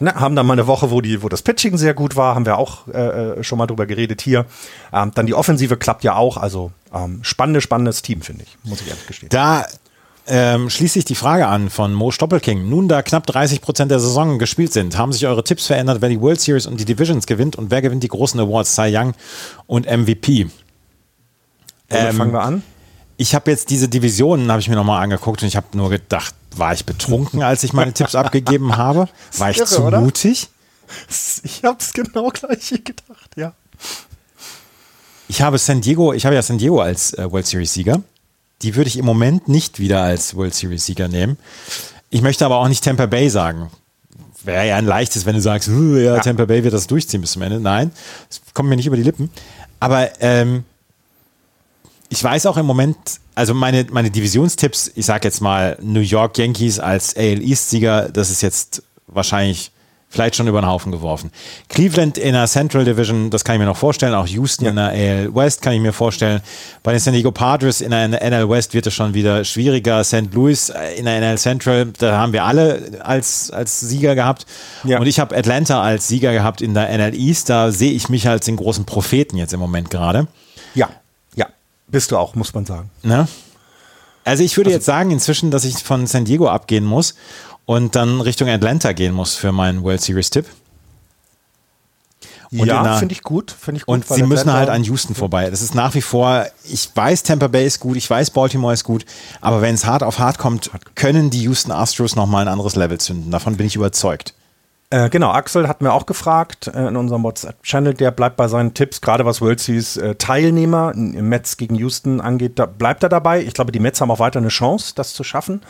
Ne, haben dann mal eine Woche, wo, die, wo das Pitching sehr gut war, haben wir auch äh, äh, schon mal drüber geredet hier. Ähm, dann die Offensive klappt ja auch, also ähm, spannendes, spannendes Team, finde ich, muss ich ehrlich gestehen. Da ähm, schließt sich die Frage an von Mo Stoppelking. Nun, da knapp 30 Prozent der Saison gespielt sind, haben sich eure Tipps verändert, wer die World Series und die Divisions gewinnt und wer gewinnt die großen Awards, Cy Young und MVP? Ähm, fangen wir an? Ich habe jetzt diese Divisionen, habe ich mir nochmal angeguckt und ich habe nur gedacht, war ich betrunken, als ich meine Tipps *laughs* abgegeben habe? War ich irre, zu oder? mutig? Ich habe es genau gleich gedacht, ja. Ich habe San Diego, ich habe ja San Diego als äh, World Series Sieger. Die würde ich im Moment nicht wieder als World Series Sieger nehmen. Ich möchte aber auch nicht Tampa Bay sagen. Wäre ja ein leichtes, wenn du sagst, ja, ja, Tampa Bay wird das durchziehen bis zum Ende. Nein, das kommt mir nicht über die Lippen. Aber ähm, ich weiß auch im Moment, also meine, meine Divisionstipps, ich sage jetzt mal New York Yankees als AL East-Sieger, das ist jetzt wahrscheinlich vielleicht schon über den Haufen geworfen. Cleveland in der Central Division, das kann ich mir noch vorstellen. Auch Houston ja. in der AL West kann ich mir vorstellen. Bei den San Diego Padres in der NL West wird es schon wieder schwieriger. St. Louis in der NL Central, da haben wir alle als, als Sieger gehabt. Ja. Und ich habe Atlanta als Sieger gehabt in der NL East. Da sehe ich mich als den großen Propheten jetzt im Moment gerade. Ja, bist du auch, muss man sagen. Ne? Also ich würde also, jetzt sagen inzwischen, dass ich von San Diego abgehen muss und dann Richtung Atlanta gehen muss für meinen World Series Tipp. Und ja, finde ich gut. Find ich gut und sie Atlanta müssen halt an Houston vorbei. Das ist nach wie vor, ich weiß, Tampa Bay ist gut, ich weiß, Baltimore ist gut, aber wenn es hart auf hart kommt, können die Houston Astros nochmal ein anderes Level zünden. Davon bin ich überzeugt. Äh, genau, Axel hat mir auch gefragt äh, in unserem WhatsApp-Channel, der bleibt bei seinen Tipps, gerade was World Series äh, Teilnehmer im Mets gegen Houston angeht, da bleibt er dabei. Ich glaube, die Mets haben auch weiter eine Chance, das zu schaffen.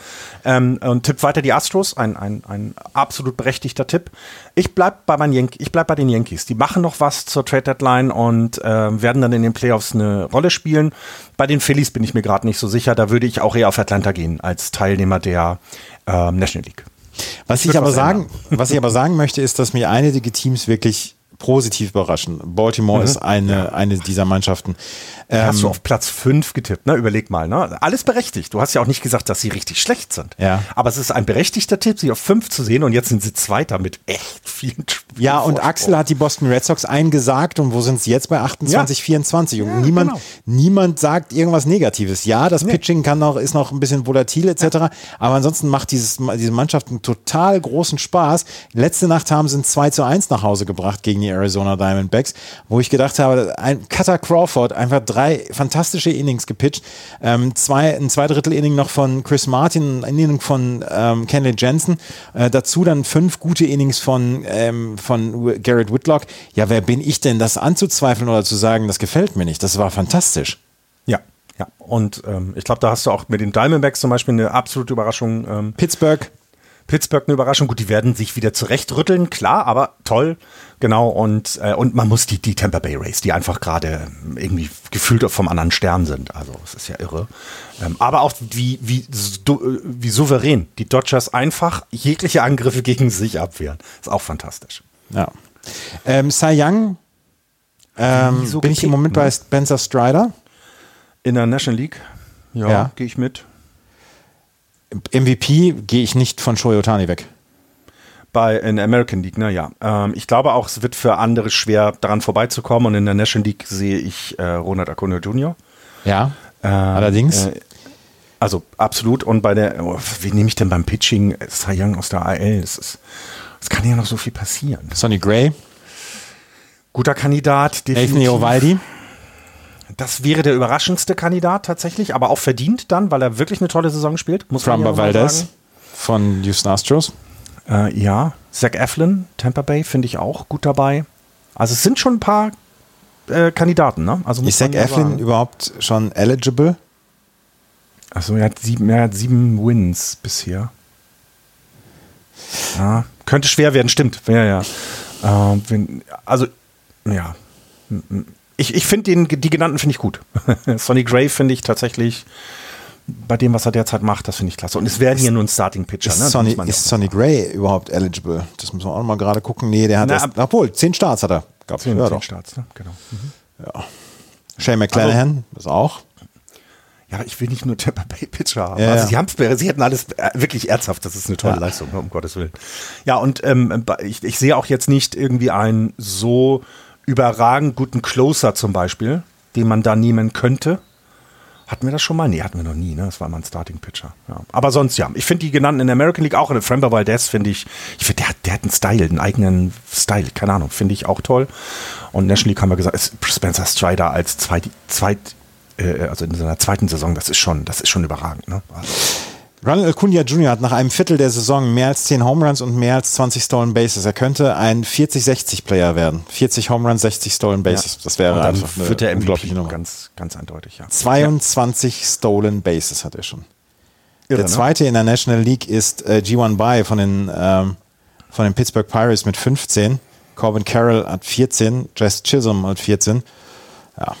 Ähm, und tippt weiter die Astros, ein, ein, ein absolut berechtigter Tipp. Ich bleib bei, meinen ich bleib bei den Yankees. Die machen noch was zur Trade Deadline und äh, werden dann in den Playoffs eine Rolle spielen. Bei den Phillies bin ich mir gerade nicht so sicher. Da würde ich auch eher auf Atlanta gehen als Teilnehmer der ähm, National League. Was ich, ich aber sagen, was ich aber sagen möchte, ist, dass mir einige Teams wirklich positiv überraschen. Baltimore mhm. ist eine, ja. eine dieser Mannschaften. Ähm, hast du auf Platz 5 getippt, ne? Überleg mal, ne? Alles berechtigt. Du hast ja auch nicht gesagt, dass sie richtig schlecht sind. Ja. Aber es ist ein berechtigter Tipp, sie auf 5 zu sehen und jetzt sind sie Zweiter mit echt vielen Spielen. Ja, und Axel hat die Boston Red Sox eingesagt und wo sind sie jetzt bei 28, ja. 24? Und ja, niemand, genau. niemand sagt irgendwas Negatives. Ja, das Pitching kann noch, ist noch ein bisschen volatil etc. Aber ansonsten macht dieses, diese Mannschaft einen total großen Spaß. Letzte Nacht haben sie ein 2 zu 1 nach Hause gebracht gegen die Arizona Diamondbacks, wo ich gedacht habe, ein Cutter Crawford, einfach drei fantastische Innings gepitcht. Ähm, zwei, ein Zweidrittel Inning noch von Chris Martin, ein Inning von ähm, Kenley Jensen. Äh, dazu dann fünf gute Innings von, ähm, von Garrett Whitlock. Ja, wer bin ich denn, das anzuzweifeln oder zu sagen, das gefällt mir nicht? Das war fantastisch. Ja, ja, und ähm, ich glaube, da hast du auch mit den Diamondbacks zum Beispiel eine absolute Überraschung. Ähm, Pittsburgh. Pittsburgh eine Überraschung. Gut, die werden sich wieder zurechtrütteln, klar, aber toll. Genau, und, äh, und man muss die, die Tampa Bay Rays, die einfach gerade irgendwie gefühlt vom anderen Stern sind. Also, es ist ja irre. Ähm, aber auch wie, wie, wie souverän die Dodgers einfach jegliche Angriffe gegen sich abwehren. Ist auch fantastisch. Ja. Ähm, Cy Young ähm, so bin ich im Moment bei Spencer Strider. In der National League? Ja, ja. gehe ich mit. MVP gehe ich nicht von Shohei Otani weg. Bei in der American League, naja. Ähm, ich glaube auch, es wird für andere schwer daran vorbeizukommen und in der National League sehe ich äh, Ronald Acuna Jr. Ja, ähm, allerdings. Äh, also absolut. Und bei der, oh, wie nehme ich denn beim Pitching Cy Young aus der AL? Das, ist, das kann ja noch so viel passieren. Sonny Gray. Guter Kandidat. Nathan Ovaldi. Das wäre der überraschendste Kandidat tatsächlich, aber auch verdient dann, weil er wirklich eine tolle Saison spielt. Muss Trumba Valdez von Houston Astros. Äh, ja, Zach Eflin, Tampa Bay, finde ich auch gut dabei. Also es sind schon ein paar äh, Kandidaten, ne? Also Ist Zach Eflin sagen. überhaupt schon eligible? Achso, er hat sieben, er hat sieben Wins bisher. Ja, könnte schwer werden, stimmt. Ja, ja. Äh, wenn, also, ja ich, ich finde die genannten finde ich gut. *laughs* Sonny Gray finde ich tatsächlich bei dem, was er derzeit macht, das finde ich klasse. Und es werden hier nur ein Starting Pitcher. Ist, ne? Sonny, ist Sonny Gray überhaupt eligible? Das müssen wir auch mal gerade gucken. Nee, der hat Na, erst, obwohl, zehn Starts hat er. Gab zehn, ja, zehn Starts, ne? genau. Mhm. Ja. Shane McClanahan also, ist auch. Ja, ich will nicht nur Tampa Bay Pitcher haben. Ja, also sie, haben's, sie hätten alles äh, wirklich ernsthaft. Das ist eine tolle ja. Leistung, um Gottes Willen. Ja, und ähm, ich, ich sehe auch jetzt nicht irgendwie ein so überragend guten Closer zum Beispiel, den man da nehmen könnte. Hatten wir das schon mal? Nee, hatten wir noch nie, ne? Das war mal ein Starting Pitcher. Ja. Aber sonst ja. Ich finde die genannten in der American League auch in Frember Valdez finde ich, ich finde, der, der hat einen Style, einen eigenen Style, keine Ahnung, finde ich auch toll. Und National League haben wir gesagt, ist Spencer Strider als zweit, zweit äh, also in seiner zweiten Saison, das ist schon, das ist schon überragend, ne? Also. Ronald Acuna Jr. hat nach einem Viertel der Saison mehr als 10 Home Runs und mehr als 20 Stolen Bases. Er könnte ein 40-60-Player werden. 40 Home Runs, 60 Stolen Bases. Ja. Das wäre einfach eine der unglaubliche Nummer. Ganz, ganz eindeutig, ja. 22 ja. Stolen Bases hat er schon. Irre, der ne? zweite ne? in der National League ist äh, G1 By von den, ähm, von den Pittsburgh Pirates mit 15. Corbin Carroll hat 14. Jess Chisholm hat 14. Ja.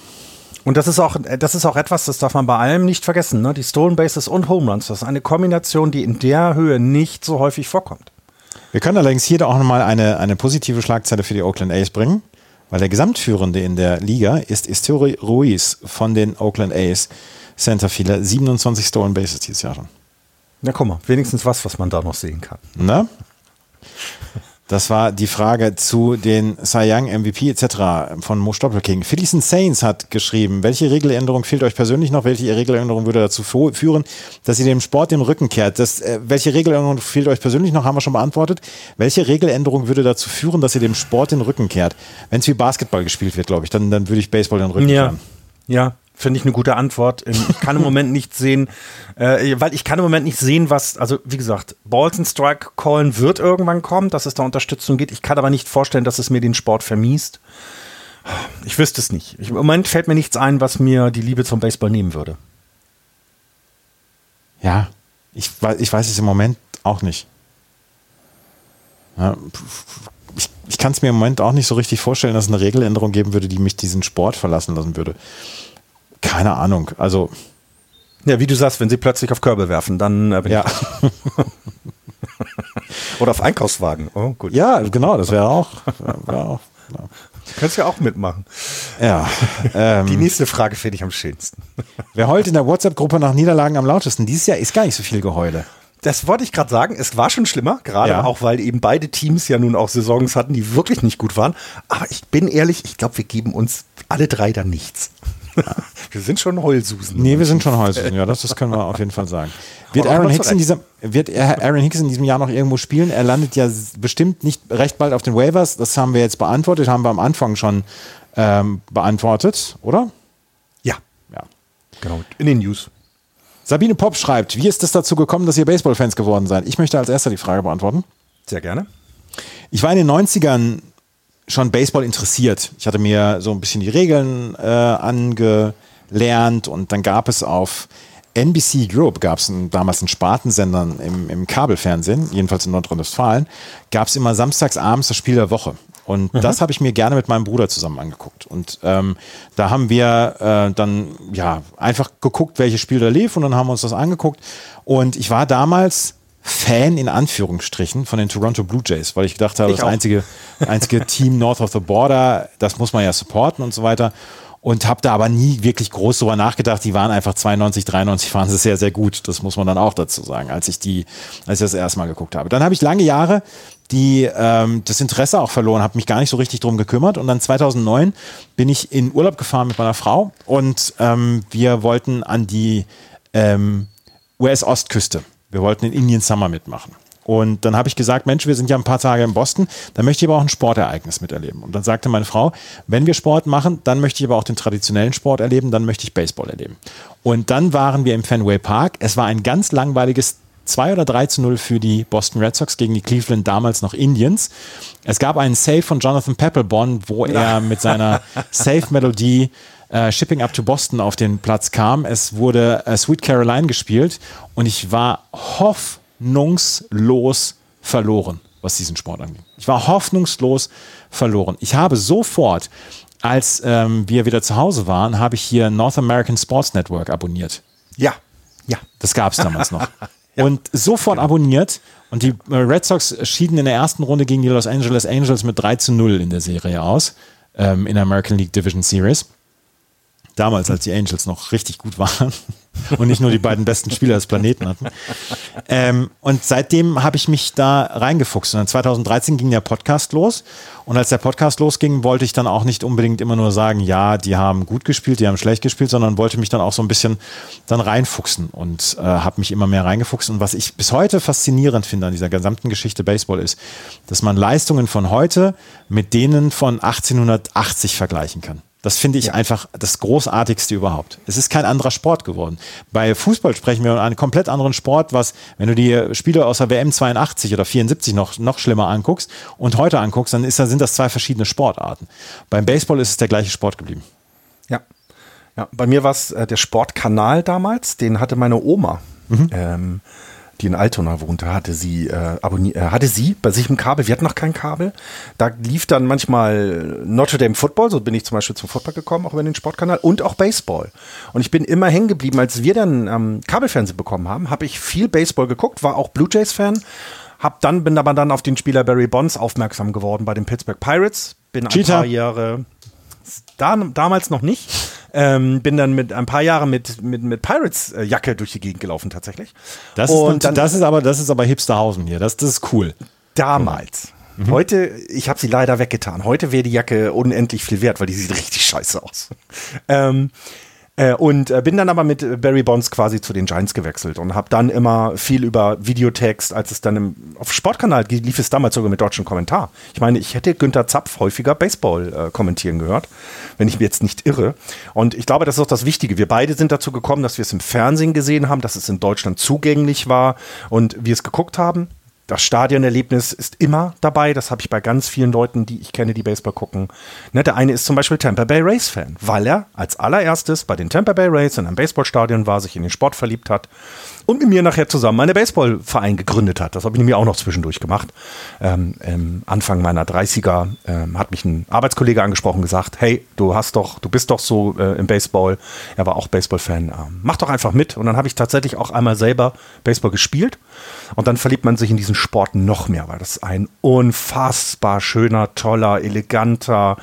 Und das ist auch, das ist auch etwas, das darf man bei allem nicht vergessen. Ne? Die Stolen Bases und Home Runs, das ist eine Kombination, die in der Höhe nicht so häufig vorkommt. Wir können allerdings hier auch nochmal eine, eine positive Schlagzeile für die Oakland A's bringen, weil der Gesamtführende in der Liga ist Isturi Ruiz von den Oakland A's. Centerfielder, 27 Stolen Bases dieses Jahr schon. Na guck mal, wenigstens was, was man da noch sehen kann. Na? Das war die Frage zu den Cy Young MVP etc. von Mo Stoppelking. Phillies Saints hat geschrieben, welche Regeländerung fehlt euch persönlich noch? Welche Regeländerung würde dazu führen, dass ihr dem Sport den Rücken kehrt? Das, äh, welche Regeländerung fehlt euch persönlich noch? Haben wir schon beantwortet. Welche Regeländerung würde dazu führen, dass ihr dem Sport den Rücken kehrt? Wenn es wie Basketball gespielt wird, glaube ich, dann, dann würde ich Baseball den Rücken ja. kehren. Ja, Finde ich eine gute Antwort. Ich kann im Moment nicht sehen, äh, weil ich kann im Moment nicht sehen, was, also wie gesagt, Balls and Strike Callen wird irgendwann kommen, dass es da Unterstützung gibt. Ich kann aber nicht vorstellen, dass es mir den Sport vermiest. Ich wüsste es nicht. Ich, Im Moment fällt mir nichts ein, was mir die Liebe zum Baseball nehmen würde. Ja, ich, ich weiß es im Moment auch nicht. Ja, ich, ich kann es mir im Moment auch nicht so richtig vorstellen, dass es eine Regeländerung geben würde, die mich diesen Sport verlassen lassen würde. Keine Ahnung. Also. Ja, wie du sagst, wenn sie plötzlich auf Körbe werfen, dann äh, bin ja. *laughs* Oder auf Einkaufswagen. Oh, gut. Ja, genau, das wäre auch, wär auch Ja. Kannst ja auch mitmachen. Ja. Ähm, Die nächste Frage finde ich am schönsten. Wer heult in der WhatsApp-Gruppe nach Niederlagen am lautesten? Dieses Jahr ist gar nicht so viel Geheule. Das wollte ich gerade sagen. Es war schon schlimmer, gerade ja. auch, weil eben beide Teams ja nun auch Saisons hatten, die wirklich nicht gut waren. Aber ich bin ehrlich, ich glaube, wir geben uns alle drei da nichts. *laughs* wir sind schon Heulsusen. Nee, wir sind schon Heulsusen, ja, das, das können wir auf jeden Fall sagen. *laughs* Wird Aaron, Hicks in diesem, wird Aaron Hicks in diesem Jahr noch irgendwo spielen? Er landet ja bestimmt nicht recht bald auf den Waivers. Das haben wir jetzt beantwortet, haben wir am Anfang schon ähm, beantwortet, oder? Ja. Ja. Genau, in den News. Sabine Popp schreibt, wie ist es dazu gekommen, dass ihr Baseballfans geworden seid? Ich möchte als erster die Frage beantworten. Sehr gerne. Ich war in den 90ern schon Baseball interessiert. Ich hatte mir so ein bisschen die Regeln äh, angelernt und dann gab es auf NBC Europe, gab es damals einen Spartensender im, im Kabelfernsehen, jedenfalls in Nordrhein-Westfalen, gab es immer samstags abends das Spiel der Woche. Und mhm. das habe ich mir gerne mit meinem Bruder zusammen angeguckt. Und ähm, da haben wir äh, dann ja einfach geguckt, welches Spiel da lief und dann haben wir uns das angeguckt. Und ich war damals Fan in Anführungsstrichen von den Toronto Blue Jays, weil ich gedacht habe, ich das auch. einzige, einzige Team *laughs* North of the Border, das muss man ja supporten und so weiter. Und habe da aber nie wirklich groß drüber nachgedacht. Die waren einfach 92, 93 waren sie sehr, sehr gut. Das muss man dann auch dazu sagen, als ich die, als ich das erste Mal geguckt habe. Dann habe ich lange Jahre die ähm, das Interesse auch verloren, habe mich gar nicht so richtig drum gekümmert. Und dann 2009 bin ich in Urlaub gefahren mit meiner Frau und ähm, wir wollten an die ähm, US-Ostküste. Wir wollten den Indian Summer mitmachen. Und dann habe ich gesagt, Mensch, wir sind ja ein paar Tage in Boston, da möchte ich aber auch ein Sportereignis miterleben. Und dann sagte meine Frau, wenn wir Sport machen, dann möchte ich aber auch den traditionellen Sport erleben, dann möchte ich Baseball erleben. Und dann waren wir im Fenway Park. Es war ein ganz langweiliges 2 oder 3 zu 0 für die Boston Red Sox gegen die Cleveland damals noch Indians. Es gab einen Save von Jonathan Peppelborn, wo er mit seiner *laughs* Save-Melodie äh, Shipping Up to Boston auf den Platz kam. Es wurde äh, Sweet Caroline gespielt und ich war hoffnungslos verloren, was diesen Sport angeht. Ich war hoffnungslos verloren. Ich habe sofort, als ähm, wir wieder zu Hause waren, habe ich hier North American Sports Network abonniert. Ja, ja. Das gab es damals noch. *laughs* ja. Und sofort genau. abonniert. Und die äh, Red Sox schieden in der ersten Runde gegen die Los Angeles Angels mit 3 zu 0 in der Serie aus, ähm, in der American League Division Series. Damals, als die Angels noch richtig gut waren *laughs* und nicht nur die beiden besten Spieler des Planeten hatten. Ähm, und seitdem habe ich mich da reingefuchst. Und dann 2013 ging der Podcast los. Und als der Podcast losging, wollte ich dann auch nicht unbedingt immer nur sagen, ja, die haben gut gespielt, die haben schlecht gespielt, sondern wollte mich dann auch so ein bisschen dann reinfuchsen und äh, habe mich immer mehr reingefuchst. Und was ich bis heute faszinierend finde an dieser gesamten Geschichte Baseball ist, dass man Leistungen von heute mit denen von 1880 vergleichen kann. Das finde ich ja. einfach das Großartigste überhaupt. Es ist kein anderer Sport geworden. Bei Fußball sprechen wir über einen komplett anderen Sport, was, wenn du die Spiele aus der WM 82 oder 74 noch, noch schlimmer anguckst und heute anguckst, dann ist, sind das zwei verschiedene Sportarten. Beim Baseball ist es der gleiche Sport geblieben. Ja. Ja, bei mir war es äh, der Sportkanal damals, den hatte meine Oma. Mhm. Ähm, die in Altona wohnte, hatte sie, äh, abonniert, äh, hatte sie bei sich im Kabel, wir hatten noch kein Kabel. Da lief dann manchmal Notre Dame Football, so bin ich zum Beispiel zum Football gekommen, auch über den Sportkanal, und auch Baseball. Und ich bin immer hängen geblieben, als wir dann ähm, Kabelfernsehen bekommen haben, habe ich viel Baseball geguckt, war auch Blue Jays Fan. Hab dann, bin aber dann auf den Spieler Barry Bonds aufmerksam geworden bei den Pittsburgh Pirates. Bin ein Cheetah. paar Jahre, da, damals noch nicht. Ähm, bin dann mit ein paar Jahre mit, mit, mit Pirates-Jacke äh, durch die Gegend gelaufen tatsächlich. Das, und ist, dann, das ist aber das ist aber Hipsterhausen hier. Das, das ist cool. Damals. Mhm. Heute, ich habe sie leider weggetan. Heute wäre die Jacke unendlich viel wert, weil die sieht richtig scheiße aus. *laughs* Ähm, äh, und äh, bin dann aber mit Barry Bonds quasi zu den Giants gewechselt und habe dann immer viel über Videotext, als es dann im, auf Sportkanal lief es damals sogar mit deutschem Kommentar. Ich meine, ich hätte Günther Zapf häufiger Baseball äh, kommentieren gehört, wenn ich mir jetzt nicht irre. Und ich glaube, das ist auch das Wichtige. Wir beide sind dazu gekommen, dass wir es im Fernsehen gesehen haben, dass es in Deutschland zugänglich war und wir es geguckt haben das Stadionerlebnis ist immer dabei. Das habe ich bei ganz vielen Leuten, die ich kenne, die Baseball gucken. Ne, der eine ist zum Beispiel Tampa Bay Rays Fan, weil er als allererstes bei den Tampa Bay Rays in einem Baseballstadion war, sich in den Sport verliebt hat und mit mir nachher zusammen einen Baseballverein gegründet hat. Das habe ich nämlich auch noch zwischendurch gemacht. Ähm, ähm, Anfang meiner 30er ähm, hat mich ein Arbeitskollege angesprochen, gesagt, hey, du hast doch, du bist doch so äh, im Baseball. Er war auch Baseballfan. Ähm, mach doch einfach mit. Und dann habe ich tatsächlich auch einmal selber Baseball gespielt. Und dann verliebt man sich in diesen Sport noch mehr, weil das ein unfassbar schöner, toller, eleganter,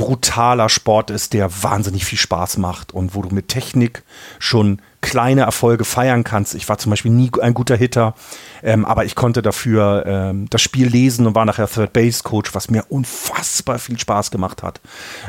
brutaler Sport ist, der wahnsinnig viel Spaß macht und wo du mit Technik schon kleine Erfolge feiern kannst. Ich war zum Beispiel nie ein guter Hitter, ähm, aber ich konnte dafür ähm, das Spiel lesen und war nachher Third Base Coach, was mir unfassbar viel Spaß gemacht hat,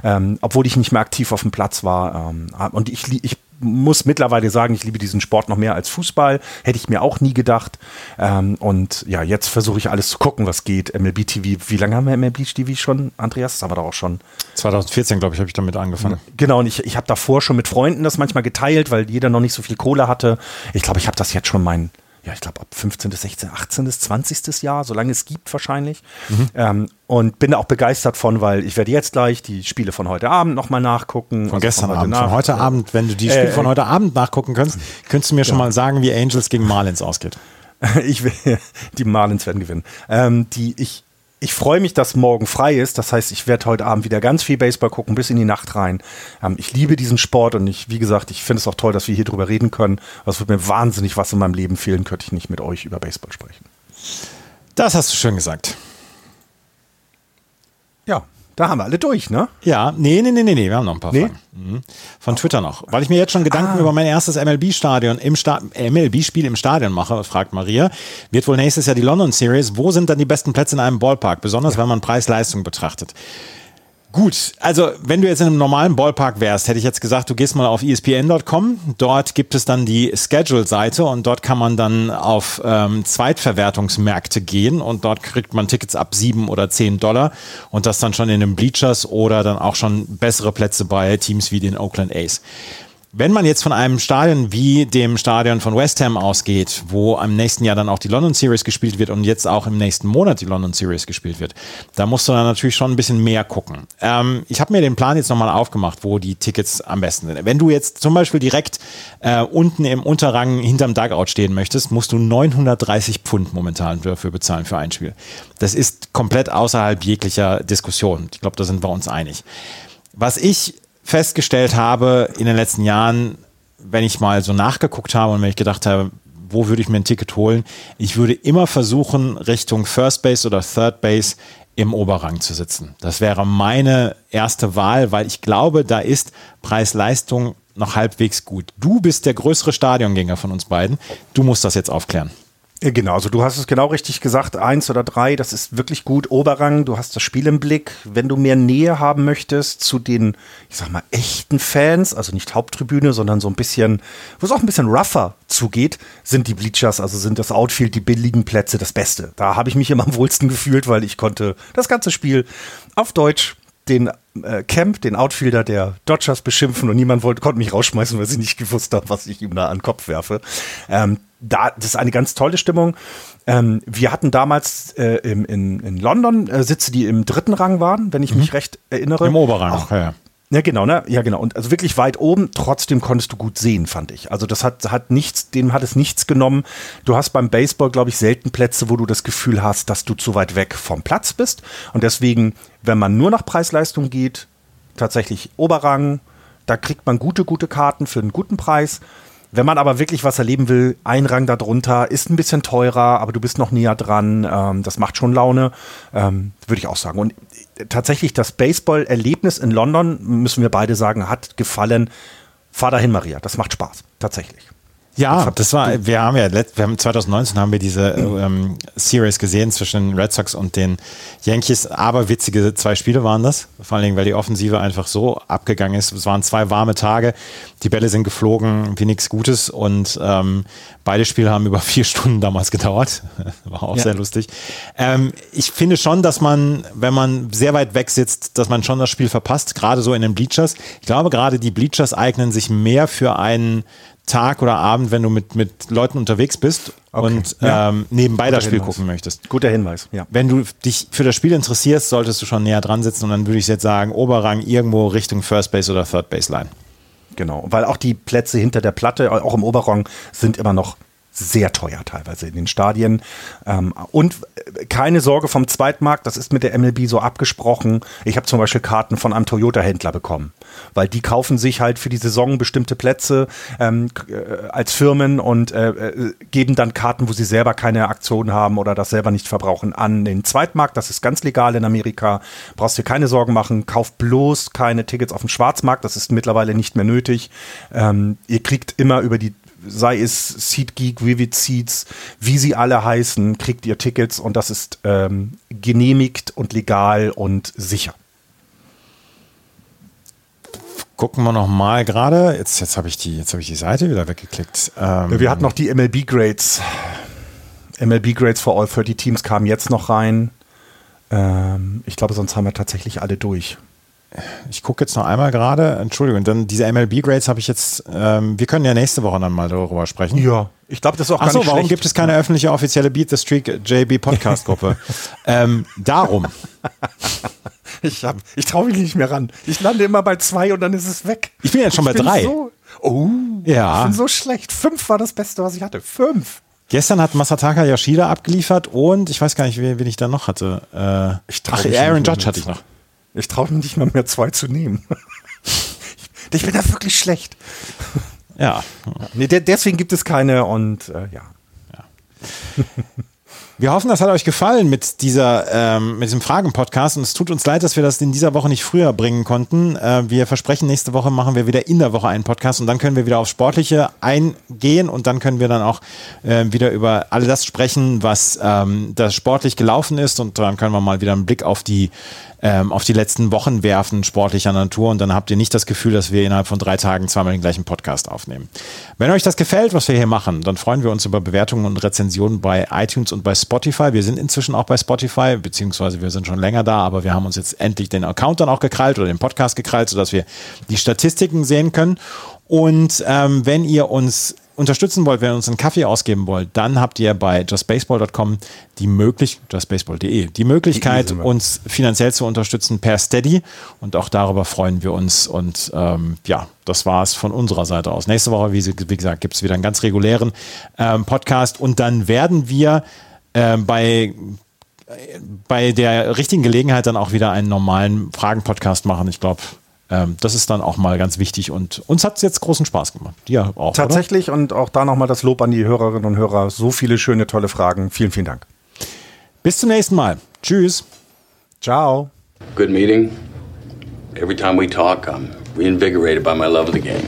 ähm, obwohl ich nicht mehr aktiv auf dem Platz war. Ähm, und ich, ich muss mittlerweile sagen, ich liebe diesen Sport noch mehr als Fußball. Hätte ich mir auch nie gedacht. Ähm, und ja, jetzt versuche ich alles zu gucken, was geht. MLB TV, wie lange haben wir MLB TV schon, Andreas? Das haben wir doch auch schon. 2014, glaube ich, habe ich damit angefangen. Genau, und ich, ich habe davor schon mit Freunden das manchmal geteilt, weil jeder noch nicht so viel Kohle hatte. Ich glaube, ich habe das jetzt schon mein ja, ich glaube ab 15., 16., 18., 20. Jahr, solange es gibt wahrscheinlich. Mhm. Ähm, und bin da auch begeistert von, weil ich werde jetzt gleich die Spiele von heute Abend nochmal nachgucken. Von also gestern von Abend, von heute Abend. Wenn du die Spiele äh, von heute Abend nachgucken kannst, könntest du mir schon ja. mal sagen, wie Angels gegen Marlins ausgeht. *laughs* ich will, die Marlins werden gewinnen. Ähm, die, ich, ich freue mich, dass morgen frei ist. Das heißt, ich werde heute Abend wieder ganz viel Baseball gucken, bis in die Nacht rein. Ähm, ich liebe diesen Sport und ich, wie gesagt, ich finde es auch toll, dass wir hier drüber reden können. Es wird mir wahnsinnig was in meinem Leben fehlen, könnte ich nicht mit euch über Baseball sprechen. Das hast du schön gesagt. Ja. Da haben wir alle durch, ne? Ja, nee, nee, nee, nee, wir haben noch ein paar nee? Fragen. Mhm. Von Twitter noch. Weil ich mir jetzt schon Gedanken ah. über mein erstes MLB-Stadion im Sta MLB-Spiel im Stadion mache, fragt Maria. Wird wohl nächstes Jahr die London Series. Wo sind dann die besten Plätze in einem Ballpark? Besonders ja. wenn man Preis-Leistung betrachtet. Gut, also wenn du jetzt in einem normalen Ballpark wärst, hätte ich jetzt gesagt, du gehst mal auf espn.com. Dort gibt es dann die Schedule-Seite und dort kann man dann auf ähm, Zweitverwertungsmärkte gehen und dort kriegt man Tickets ab sieben oder zehn Dollar und das dann schon in den Bleachers oder dann auch schon bessere Plätze bei Teams wie den Oakland A's. Wenn man jetzt von einem Stadion wie dem Stadion von West Ham ausgeht, wo im nächsten Jahr dann auch die London Series gespielt wird und jetzt auch im nächsten Monat die London Series gespielt wird, da musst du dann natürlich schon ein bisschen mehr gucken. Ähm, ich habe mir den Plan jetzt nochmal aufgemacht, wo die Tickets am besten sind. Wenn du jetzt zum Beispiel direkt äh, unten im Unterrang hinterm Dugout stehen möchtest, musst du 930 Pfund momentan dafür bezahlen für ein Spiel. Das ist komplett außerhalb jeglicher Diskussion. Ich glaube, da sind wir uns einig. Was ich festgestellt habe in den letzten Jahren, wenn ich mal so nachgeguckt habe und wenn ich gedacht habe, wo würde ich mir ein Ticket holen? Ich würde immer versuchen, Richtung First Base oder Third Base im Oberrang zu sitzen. Das wäre meine erste Wahl, weil ich glaube, da ist Preis-Leistung noch halbwegs gut. Du bist der größere Stadiongänger von uns beiden. Du musst das jetzt aufklären. Genau, also du hast es genau richtig gesagt, eins oder drei, das ist wirklich gut. Oberrang, du hast das Spiel im Blick. Wenn du mehr Nähe haben möchtest zu den, ich sag mal, echten Fans, also nicht Haupttribüne, sondern so ein bisschen, wo es auch ein bisschen rougher zugeht, sind die Bleachers, also sind das Outfield, die billigen Plätze das Beste. Da habe ich mich immer am wohlsten gefühlt, weil ich konnte das ganze Spiel auf Deutsch den äh, Camp, den Outfielder der Dodgers beschimpfen und niemand wollte, konnte mich rausschmeißen, weil sie nicht gewusst haben, was ich ihm da an den Kopf werfe. Ähm, da, das ist eine ganz tolle Stimmung. Ähm, wir hatten damals äh, im, in, in London äh, Sitze, die im dritten Rang waren, wenn ich mhm. mich recht erinnere. Im Oberrang, auch, ja. Ja, genau, ne? Ja, genau. Und also wirklich weit oben, trotzdem konntest du gut sehen, fand ich. Also das hat, hat nichts, dem hat es nichts genommen. Du hast beim Baseball, glaube ich, selten Plätze, wo du das Gefühl hast, dass du zu weit weg vom Platz bist. Und deswegen, wenn man nur nach Preis-Leistung geht, tatsächlich Oberrang, da kriegt man gute, gute Karten für einen guten Preis. Wenn man aber wirklich was erleben will, ein Rang darunter, ist ein bisschen teurer, aber du bist noch näher dran. Ähm, das macht schon Laune, ähm, würde ich auch sagen. Und tatsächlich das Baseball-Erlebnis in London, müssen wir beide sagen, hat gefallen. Fahr dahin, Maria. Das macht Spaß. Tatsächlich. Ja, das war, wir haben ja, wir haben 2019 haben wir diese ähm, Series gesehen zwischen den Red Sox und den Yankees, aber witzige zwei Spiele waren das, vor allen Dingen, weil die Offensive einfach so abgegangen ist. Es waren zwei warme Tage, die Bälle sind geflogen wie nichts Gutes und ähm, beide Spiele haben über vier Stunden damals gedauert. *laughs* War auch ja. sehr lustig. Ähm, ich finde schon, dass man, wenn man sehr weit weg sitzt, dass man schon das Spiel verpasst, gerade so in den Bleachers. Ich glaube, gerade die Bleachers eignen sich mehr für einen Tag oder Abend, wenn du mit, mit Leuten unterwegs bist okay. und ja. ähm, nebenbei Guter das Spiel Hinweis. gucken möchtest. Guter Hinweis, ja. Wenn du dich für das Spiel interessierst, solltest du schon näher dran sitzen und dann würde ich jetzt sagen, Oberrang irgendwo Richtung First Base oder Third Base Line. Genau, weil auch die Plätze hinter der Platte, auch im Oberrang, sind immer noch sehr teuer teilweise in den Stadien. Ähm, und äh, keine Sorge vom Zweitmarkt, das ist mit der MLB so abgesprochen. Ich habe zum Beispiel Karten von einem Toyota-Händler bekommen, weil die kaufen sich halt für die Saison bestimmte Plätze ähm, äh, als Firmen und äh, geben dann Karten, wo sie selber keine Aktion haben oder das selber nicht verbrauchen, an den Zweitmarkt. Das ist ganz legal in Amerika. Brauchst dir keine Sorgen machen. Kauft bloß keine Tickets auf dem Schwarzmarkt. Das ist mittlerweile nicht mehr nötig. Ähm, ihr kriegt immer über die sei es SeatGeek, Vivid Seats, wie sie alle heißen, kriegt ihr Tickets und das ist ähm, genehmigt und legal und sicher. Gucken wir noch mal gerade. Jetzt, jetzt habe ich, die, hab ich die Seite wieder weggeklickt. Ähm wir hatten noch die MLB-Grades. MLB-Grades for all 30 Teams kamen jetzt noch rein. Ähm, ich glaube, sonst haben wir tatsächlich alle durch ich gucke jetzt noch einmal gerade, Entschuldigung, dann diese MLB-Grades habe ich jetzt, ähm, wir können ja nächste Woche dann mal darüber sprechen. Ja, ich glaube, das ist auch Achso, warum schlecht. gibt es keine öffentliche offizielle Beat the Streak JB Podcast Gruppe? *laughs* ähm, darum. *laughs* Ich, ich traue mich nicht mehr ran. Ich lande immer bei zwei und dann ist es weg. Ich bin jetzt schon ich bei drei. So, oh, ja. ich bin so schlecht. Fünf war das Beste, was ich hatte. Fünf. Gestern hat Masataka Yoshida abgeliefert und ich weiß gar nicht, wen, wen ich da noch hatte. Äh, Ach, Aaron Judge hatte ich noch. Ich traue mich nicht mal mehr zwei zu nehmen. *laughs* ich bin da wirklich schlecht. Ja. Nee, deswegen gibt es keine und äh, ja. ja. *laughs* Wir hoffen, das hat euch gefallen mit dieser, ähm, mit diesem Fragen-Podcast. Und es tut uns leid, dass wir das in dieser Woche nicht früher bringen konnten. Äh, wir versprechen, nächste Woche machen wir wieder in der Woche einen Podcast und dann können wir wieder auf Sportliche eingehen und dann können wir dann auch äh, wieder über all das sprechen, was ähm, das sportlich gelaufen ist. Und dann können wir mal wieder einen Blick auf die ähm, auf die letzten Wochen werfen, sportlicher Natur. Und dann habt ihr nicht das Gefühl, dass wir innerhalb von drei Tagen zweimal den gleichen Podcast aufnehmen. Wenn euch das gefällt, was wir hier machen, dann freuen wir uns über Bewertungen und Rezensionen bei iTunes und bei Spotify. Wir sind inzwischen auch bei Spotify, beziehungsweise wir sind schon länger da, aber wir haben uns jetzt endlich den Account dann auch gekrallt oder den Podcast gekrallt, sodass wir die Statistiken sehen können. Und ähm, wenn ihr uns unterstützen wollt, wenn ihr uns einen Kaffee ausgeben wollt, dann habt ihr bei justbaseball.com die Möglichkeit, justbaseball.de, die Möglichkeit, uns finanziell zu unterstützen per Steady. Und auch darüber freuen wir uns. Und ähm, ja, das war es von unserer Seite aus. Nächste Woche, wie, wie gesagt, gibt es wieder einen ganz regulären ähm, Podcast. Und dann werden wir äh, bei bei der richtigen Gelegenheit dann auch wieder einen normalen Fragen-Podcast machen. Ich glaube, ähm, das ist dann auch mal ganz wichtig und uns hat es jetzt großen Spaß gemacht. Dir auch. Tatsächlich oder? und auch da nochmal das Lob an die Hörerinnen und Hörer. So viele schöne, tolle Fragen. Vielen, vielen Dank. Bis zum nächsten Mal. Tschüss. Ciao. Good meeting. Every time we talk, I'm reinvigorated by my love of the game.